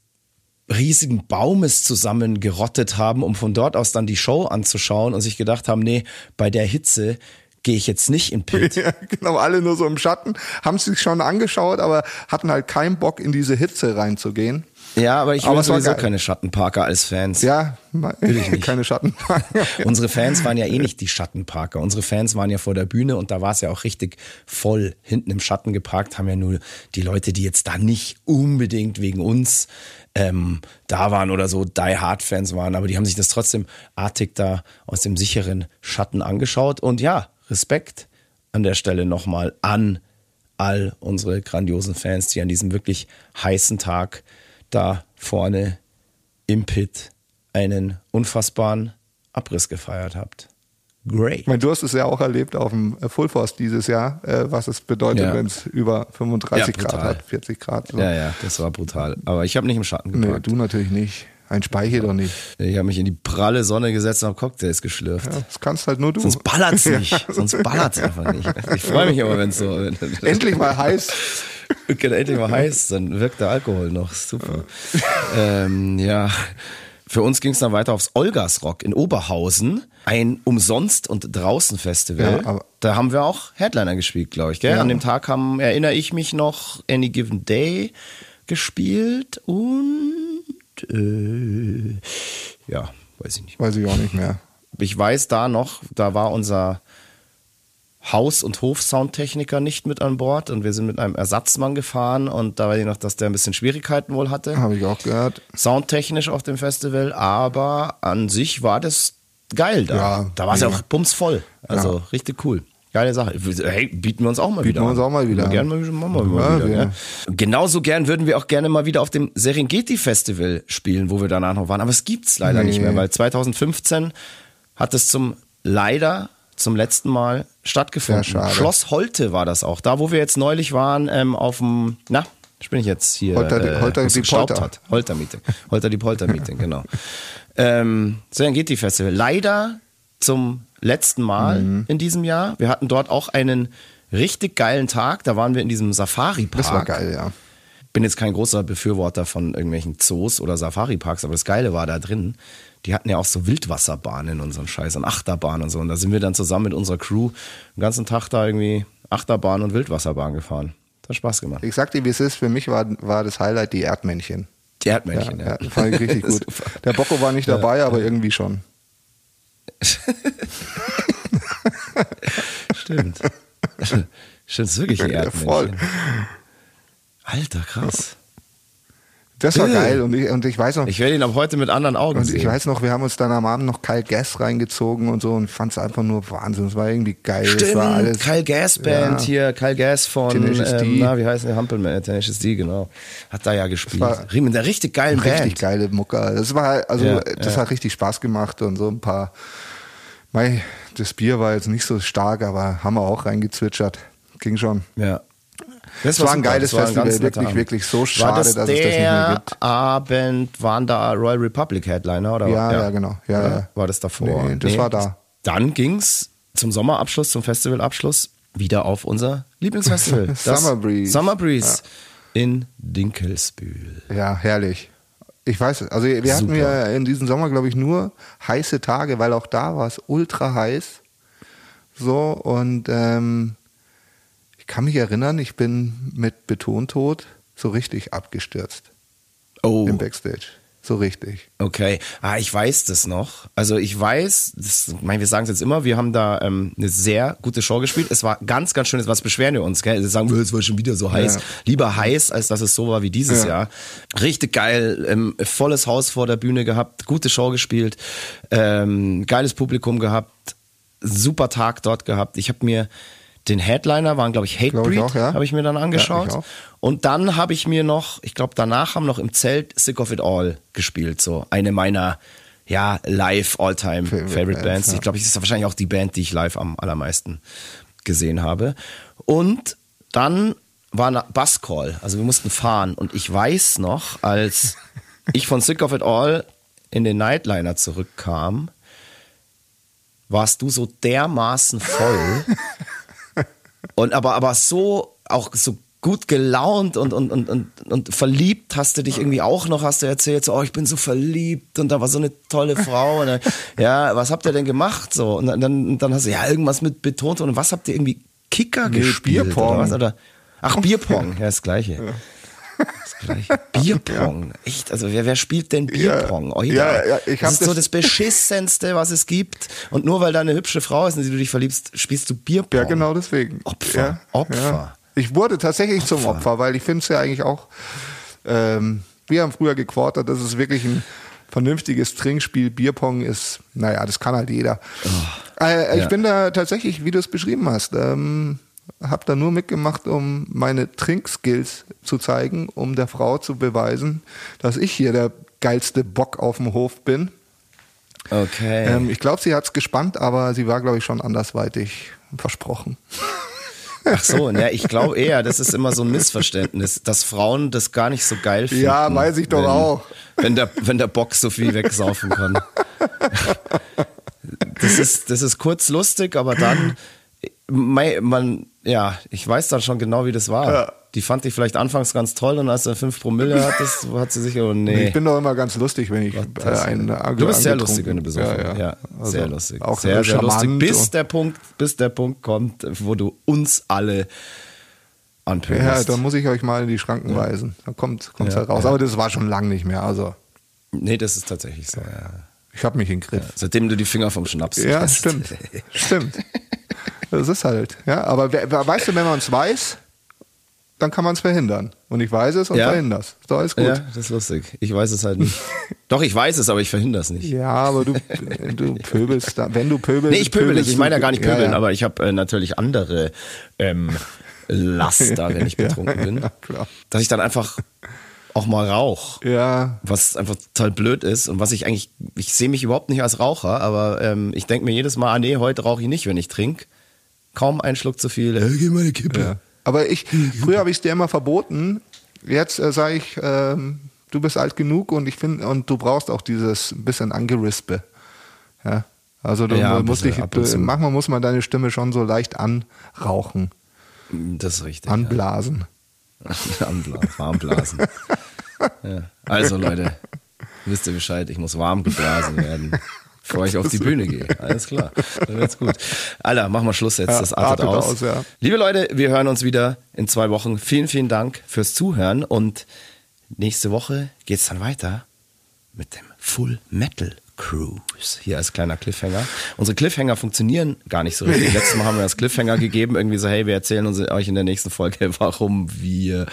riesigen Baumes zusammengerottet haben, um von dort aus dann die Show anzuschauen und sich gedacht haben, nee, bei der Hitze gehe ich jetzt nicht in Pit. <laughs> Ja, genau, alle nur so im Schatten, haben sich schon angeschaut, aber hatten halt keinen Bock in diese Hitze reinzugehen. Ja, aber ich Aber will war sowieso keine Schattenparker als Fans. Ja, Will ich nicht. keine Schatten. <laughs> Unsere Fans waren ja eh nicht die Schattenparker. Unsere Fans waren ja vor der Bühne und da war es ja auch richtig voll. Hinten im Schatten geparkt haben ja nur die Leute, die jetzt da nicht unbedingt wegen uns ähm, da waren oder so Die Hard Fans waren, aber die haben sich das trotzdem artig da aus dem sicheren Schatten angeschaut. Und ja, Respekt an der Stelle nochmal an all unsere grandiosen Fans, die an diesem wirklich heißen Tag da vorne im Pit einen unfassbaren Abriss gefeiert habt. Great. Ich meine, du hast es ja auch erlebt auf dem Full Force dieses Jahr, äh, was es bedeutet, Ja. wenn es über 35 Ja, Grad hat, 40 Grad. So. Ja, ja, das war brutal. Aber ich habe nicht im Schatten Nee, geparkt. du natürlich nicht. Ein Speicher doch nicht. Ich habe mich in die pralle Sonne gesetzt und habe Cocktails geschlürft. Ja, das kannst halt nur du. Sonst ballert's <laughs> nicht. Sonst ballert's einfach nicht. Ich freue mich aber, wenn es so. Endlich mal heiß. <laughs> Genau, endlich mal heiß, dann wirkt der Alkohol noch. Super. ähm, ja. Für uns ging es dann weiter aufs Olgasrock in Oberhausen. Ein Umsonst- und Draußen-Festival. Ja, da haben wir auch Headliner gespielt, glaube ich. Gell? Ja. An dem Tag haben, erinnere ich mich noch, Any Given Day gespielt und äh, ja, weiß ich nicht. Weiß ich auch nicht mehr. Ich weiß da noch, da war unser Haus- und Hof-Soundtechniker nicht mit an Bord und wir sind mit einem Ersatzmann gefahren und da weiß ich noch, dass der ein bisschen Schwierigkeiten wohl hatte. Habe ich auch gehört. Soundtechnisch auf dem Festival, aber an sich war das geil da. Ja, da war es ja auch bumsvoll. Also Ja. richtig cool. Geile Sache. Hey, bieten wir uns auch mal wieder wir uns auch mal wieder Gerne mal, wir mal Ja, wieder. Ja. Genauso gern würden wir auch gerne mal wieder auf dem Serengeti Festival spielen, wo wir danach noch waren. Aber es gibt's leider Nee. nicht mehr, weil 2015 hat es zum leider zum letzten Mal stattgefunden. Schade. Schloss Holte war das auch. Da, wo wir jetzt neulich waren, ähm, auf dem, na, ich bin ich jetzt hier. Holter die- äh, Holter die Polter. Hat. Holter Meeting. Holter die Polter Meeting, genau. <laughs> Ähm, Serengeti Festival. Leider zum letzten Mal Mhm. in diesem Jahr. Wir hatten dort auch einen richtig geilen Tag. Da waren wir in diesem Safari-Park. Das war geil, ja. Bin jetzt kein großer Befürworter von irgendwelchen Zoos oder Safari-Parks, aber das Geile war da drin. Die hatten ja auch so Wildwasserbahnen und so einen Scheiß und Achterbahn und so. Und da sind wir dann zusammen mit unserer Crew den ganzen Tag da irgendwie Achterbahn und Wildwasserbahn gefahren. Das hat Spaß gemacht. Ich sag dir, wie es ist. Für mich war, war das Highlight die Erdmännchen. Die Erdmännchen, ja. ja, ja. Fand ich richtig <laughs> gut. Der Bocco war nicht dabei, aber irgendwie schon. <laughs> Stimmt. Stimmt, wirklich ein Ja, voll. Alter, krass. Das war geil und ich, und ich weiß noch, Ich werde ihn ab heute mit anderen Augen und sehen. ich weiß noch, wir haben uns dann am Abend noch Kyle Gass reingezogen und so und fand es einfach nur Wahnsinn. Es war irgendwie geil. Es Stimmt, war alles, Kyle Gas Band Ja. hier, Kyle Gas von, ähm, na, wie heißt der Hampelmann, Tenacious D, genau. Hat da ja gespielt. Mit einer richtig geilen richtig Band. geile Mucke. Das war also Ja, das ja. hat richtig Spaß gemacht und so ein paar. Mei, das Bier war jetzt nicht so stark, aber haben wir auch reingezwitschert. Ging schon. Ja. Das war ein geiles Das war ein Festival, netter wirklich, Abend. wirklich so schade, das dass es das nicht mehr gibt. Abend waren da Royal Republic Headliner oder Ja, ja, genau. Ja, ja. War das davor? Nee, das war da. Dann ging's zum Sommerabschluss, zum Festivalabschluss wieder auf unser Lieblingsfestival. <laughs> Das Summer Breeze. Summer Breeze in Dinkelsbühl. Ja, herrlich. Ich weiß, also wir hatten Super. ja in diesem Sommer, glaube ich, nur heiße Tage, weil auch da war es ultra heiß. So, und ähm, ich kann mich erinnern, ich bin mit Betontod so richtig abgestürzt Oh, im Backstage. So richtig. Okay, ah, ich weiß das noch. Also ich weiß, das, ich meine, wir sagen es jetzt immer, wir haben da ähm, eine sehr gute Show gespielt. Es war ganz, ganz schön, was beschweren wir uns, gell? Sie sagen, es war schon wieder so heiß. Ja. Lieber heiß, als dass es so war wie dieses Ja. Jahr. Richtig geil, ähm, volles Haus vor der Bühne gehabt, gute Show gespielt, ähm, geiles Publikum gehabt, super Tag dort gehabt. Ich habe mir den Headliner waren, glaube ich, Glaub Hatebreed, auch, ja. habe ich mir dann angeschaut. Ja. Und dann habe ich mir noch, ich glaube, danach haben noch im Zelt Sick of It All gespielt. So eine meiner, ja, live All-Time Favorite Favorite, Bands, Bands. Ich glaube, das ist wahrscheinlich auch die Band, die ich live am allermeisten gesehen habe. Und dann war eine Buscall. Also wir mussten fahren. Und ich weiß noch, als <laughs> ich von Sick of It All in den Nightliner zurückkam, warst du so dermaßen voll. <laughs> Und aber, aber so, auch so gut gelaunt und, und, und, und, und verliebt hast du dich irgendwie auch noch, hast du erzählt, so, oh, ich bin so verliebt und da war so eine tolle Frau. Und dann, <laughs> ja, was habt ihr denn gemacht? So, und dann, dann, hast du ja irgendwas mit betont und was habt ihr irgendwie Kicker Nee, gespielt? Bierpong. Oder was? Oder, ach, <laughs> Bierpong, ja, das Gleiche. Das. Bierpong. Echt? Also wer, wer spielt denn Bierpong? Oida. Ja, ja, ich das ist so das- das Beschissenste, was es gibt. Und nur weil da eine hübsche Frau ist, in die du dich verliebst, spielst du Bierpong. Ja, genau deswegen. Opfer, Ja, Opfer. Ja. Ich wurde tatsächlich zum Opfer, weil ich finde es ja eigentlich auch, ähm, wir haben früher gequartert, das ist wirklich ein vernünftiges Trinkspiel. Bierpong ist, naja, das kann halt jeder. äh, ich ja. bin da tatsächlich, wie du es beschrieben hast, ähm, habe da nur mitgemacht, um meine Trinkskills zu zeigen, um der Frau zu beweisen, dass ich hier der geilste Bock auf dem Hof bin. Okay. Ähm, ich glaube, sie hat es gespannt, aber sie war, glaube ich, schon andersweitig versprochen. Ach so, ja, ich glaube eher, das ist immer so ein Missverständnis, dass Frauen das gar nicht so geil finden. Ja, weiß ich doch wenn, auch. Wenn der, wenn der Bock so viel wegsaufen kann. Das ist, das ist kurz lustig, aber dann, man, ja, ich weiß dann schon genau, wie das war. Ja. Die fand ich vielleicht anfangs ganz toll und als er 5 Promille <laughs> hat, das hat sie sich, oh nee. Ich bin doch immer ganz lustig, wenn ich äh, Das- einen du bist sehr lustig, wenn du besoffen bist. Ja, Also sehr lustig. Auch sehr, sehr lustig. Bis der, Punkt, bis der Punkt kommt, wo du uns alle Ja, anpöbelst. da muss ich euch mal in die Schranken weisen. Da kommt es Ja, halt raus. ja. Aber das war schon lang nicht mehr. Also nee, das ist tatsächlich so. Ja. ich habe mich in den Griff. Seitdem du die Finger vom Schnaps Ja, lässt. stimmt. <laughs> stimmt. Das ist halt. Ja, aber wer, wer, weißt du, wenn man es weiß, dann kann man es verhindern. Und ich weiß es und Ja. verhindere es. Da ist gut. Ja, das ist lustig. Ich weiß es halt nicht. <laughs> Doch, ich weiß es, aber ich verhindere es nicht. Ja, aber du, du pöbelst, da, wenn du pöbelst. Nee, ich pöbel nicht. Ich meine ja gar nicht pöbeln, ja, ja. aber ich habe äh, natürlich andere ähm, Laster, wenn ich <laughs> betrunken bin. Ja, klar. Dass ich dann einfach auch mal rauch. Ja, was einfach total blöd ist und was ich eigentlich, ich sehe mich überhaupt nicht als Raucher, aber ähm, ich denke mir jedes Mal, ah nee, heute rauche ich nicht, wenn ich trinke. Kaum ein Schluck zu viel, äh, geh mal eine Kippe. Ja. Aber ich, früher habe ich es dir immer verboten. Jetzt äh, sage ich, ähm, du bist alt genug und ich finde, und du brauchst auch dieses bisschen Angerispe. Ja. Also du Ja, musst dich, manchmal muss man deine Stimme schon so leicht anrauchen, Das ist richtig. anblasen. Ja. <laughs> Warmblasen. <laughs> ja. Also Leute, wisst ihr Bescheid, ich muss warm geblasen werden. Bevor ich auf die Bühne gehe. Alles klar. Dann wird's gut. Alter, machen wir Schluss jetzt. Das artet, artet aus. aus, ja. Liebe Leute, wir hören uns wieder in zwei Wochen. Vielen, vielen Dank fürs Zuhören und nächste Woche geht's dann weiter mit dem Full Metal Cruise. Hier als kleiner Cliffhanger. Unsere Cliffhanger funktionieren gar nicht so richtig. <laughs> Letztes Mal haben wir das Cliffhanger gegeben, irgendwie so, hey, wir erzählen uns, euch in der nächsten Folge, <laughs> warum wir,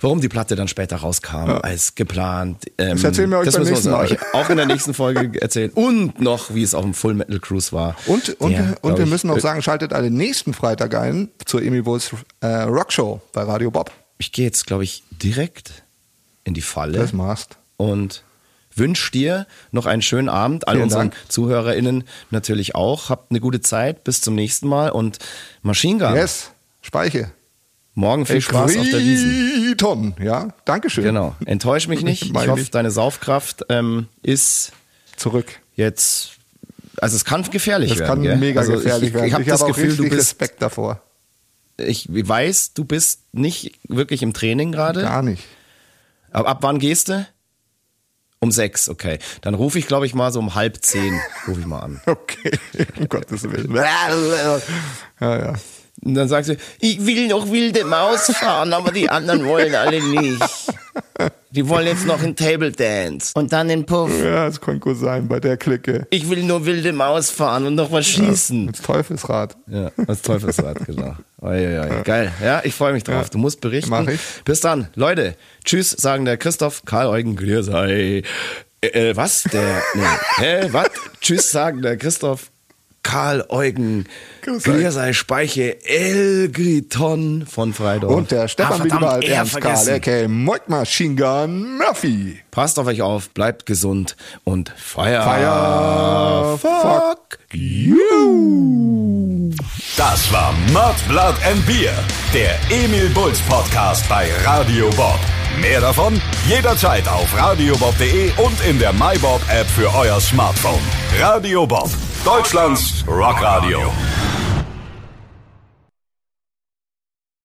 warum die Platte dann später rauskam als geplant. Ähm, Das erzählen wir euch beim müssen nächsten wir Mal. euch auch in der nächsten Folge <laughs> erzählen. Und noch, wie es auf dem Full Metal Cruise war. Und, und, Der, und wir müssen noch äh, sagen, schaltet alle nächsten Freitag ein zur Emi Bulls äh, Rockshow bei Radio Bob. Ich gehe jetzt, glaube ich, direkt in die Falle. Das machst. und wünsche dir noch einen schönen Abend. All Vielen unseren Dank. ZuhörerInnen natürlich auch. Habt eine gute Zeit. Bis zum nächsten Mal. Und Machine Gun. Yes, Speiche. Morgen viel Spaß auf der Wiesen. Ton, ja. Dankeschön. Genau. Enttäusch mich nicht. <laughs> Ich hoffe, deine Saufkraft ähm, ist Zurück. jetzt. Also es kann gefährlich Das werden. kann gell? mega also gefährlich ich, werden. Ich, ich habe das Gefühl, du bist. Respekt davor. Ich weiß, du bist nicht wirklich im Training gerade. Gar nicht. Aber ab wann gehst du? Um sechs, okay. Dann rufe ich, glaube ich, mal so um halb zehn, rufe ich mal an. <laughs> Okay, um Gottes Willen. Ja, ja. Und dann sagt sie, ich will noch wilde Maus fahren, aber die anderen wollen alle nicht. Die wollen jetzt noch in Table Dance und dann in Puff. Ja, das kann gut sein bei der Clique. Ich will nur wilde Maus fahren und noch was schießen. Das Teufelsrad. Ja, das Teufelsrad, genau. Oi. Geil. Ja, ich freue mich drauf. Ja. Du musst berichten. Mach ich. Bis dann. Leute, tschüss, sagen der Christoph, Karl Eugen, Gliersei. Äh, äh, was? Der, nee. Hä, was? tschüss, sagen der Christoph, Karl Eugen, Grüß. Gliersei, Speiche, Elgriton von Freidorf. Und der Stefan Ah, verdammt, Ernst Karl, a.k.a. Moik Machine Gun Murphy. Passt auf euch auf, bleibt gesund und feier. Fire, fuck you. Das war Mud, Blood and Beer, der Emil Bulls Podcast bei Radio Bob. Mehr davon jederzeit auf radiobob.de und in der MyBob App für euer Smartphone. Radio Bob, Deutschlands Rockradio.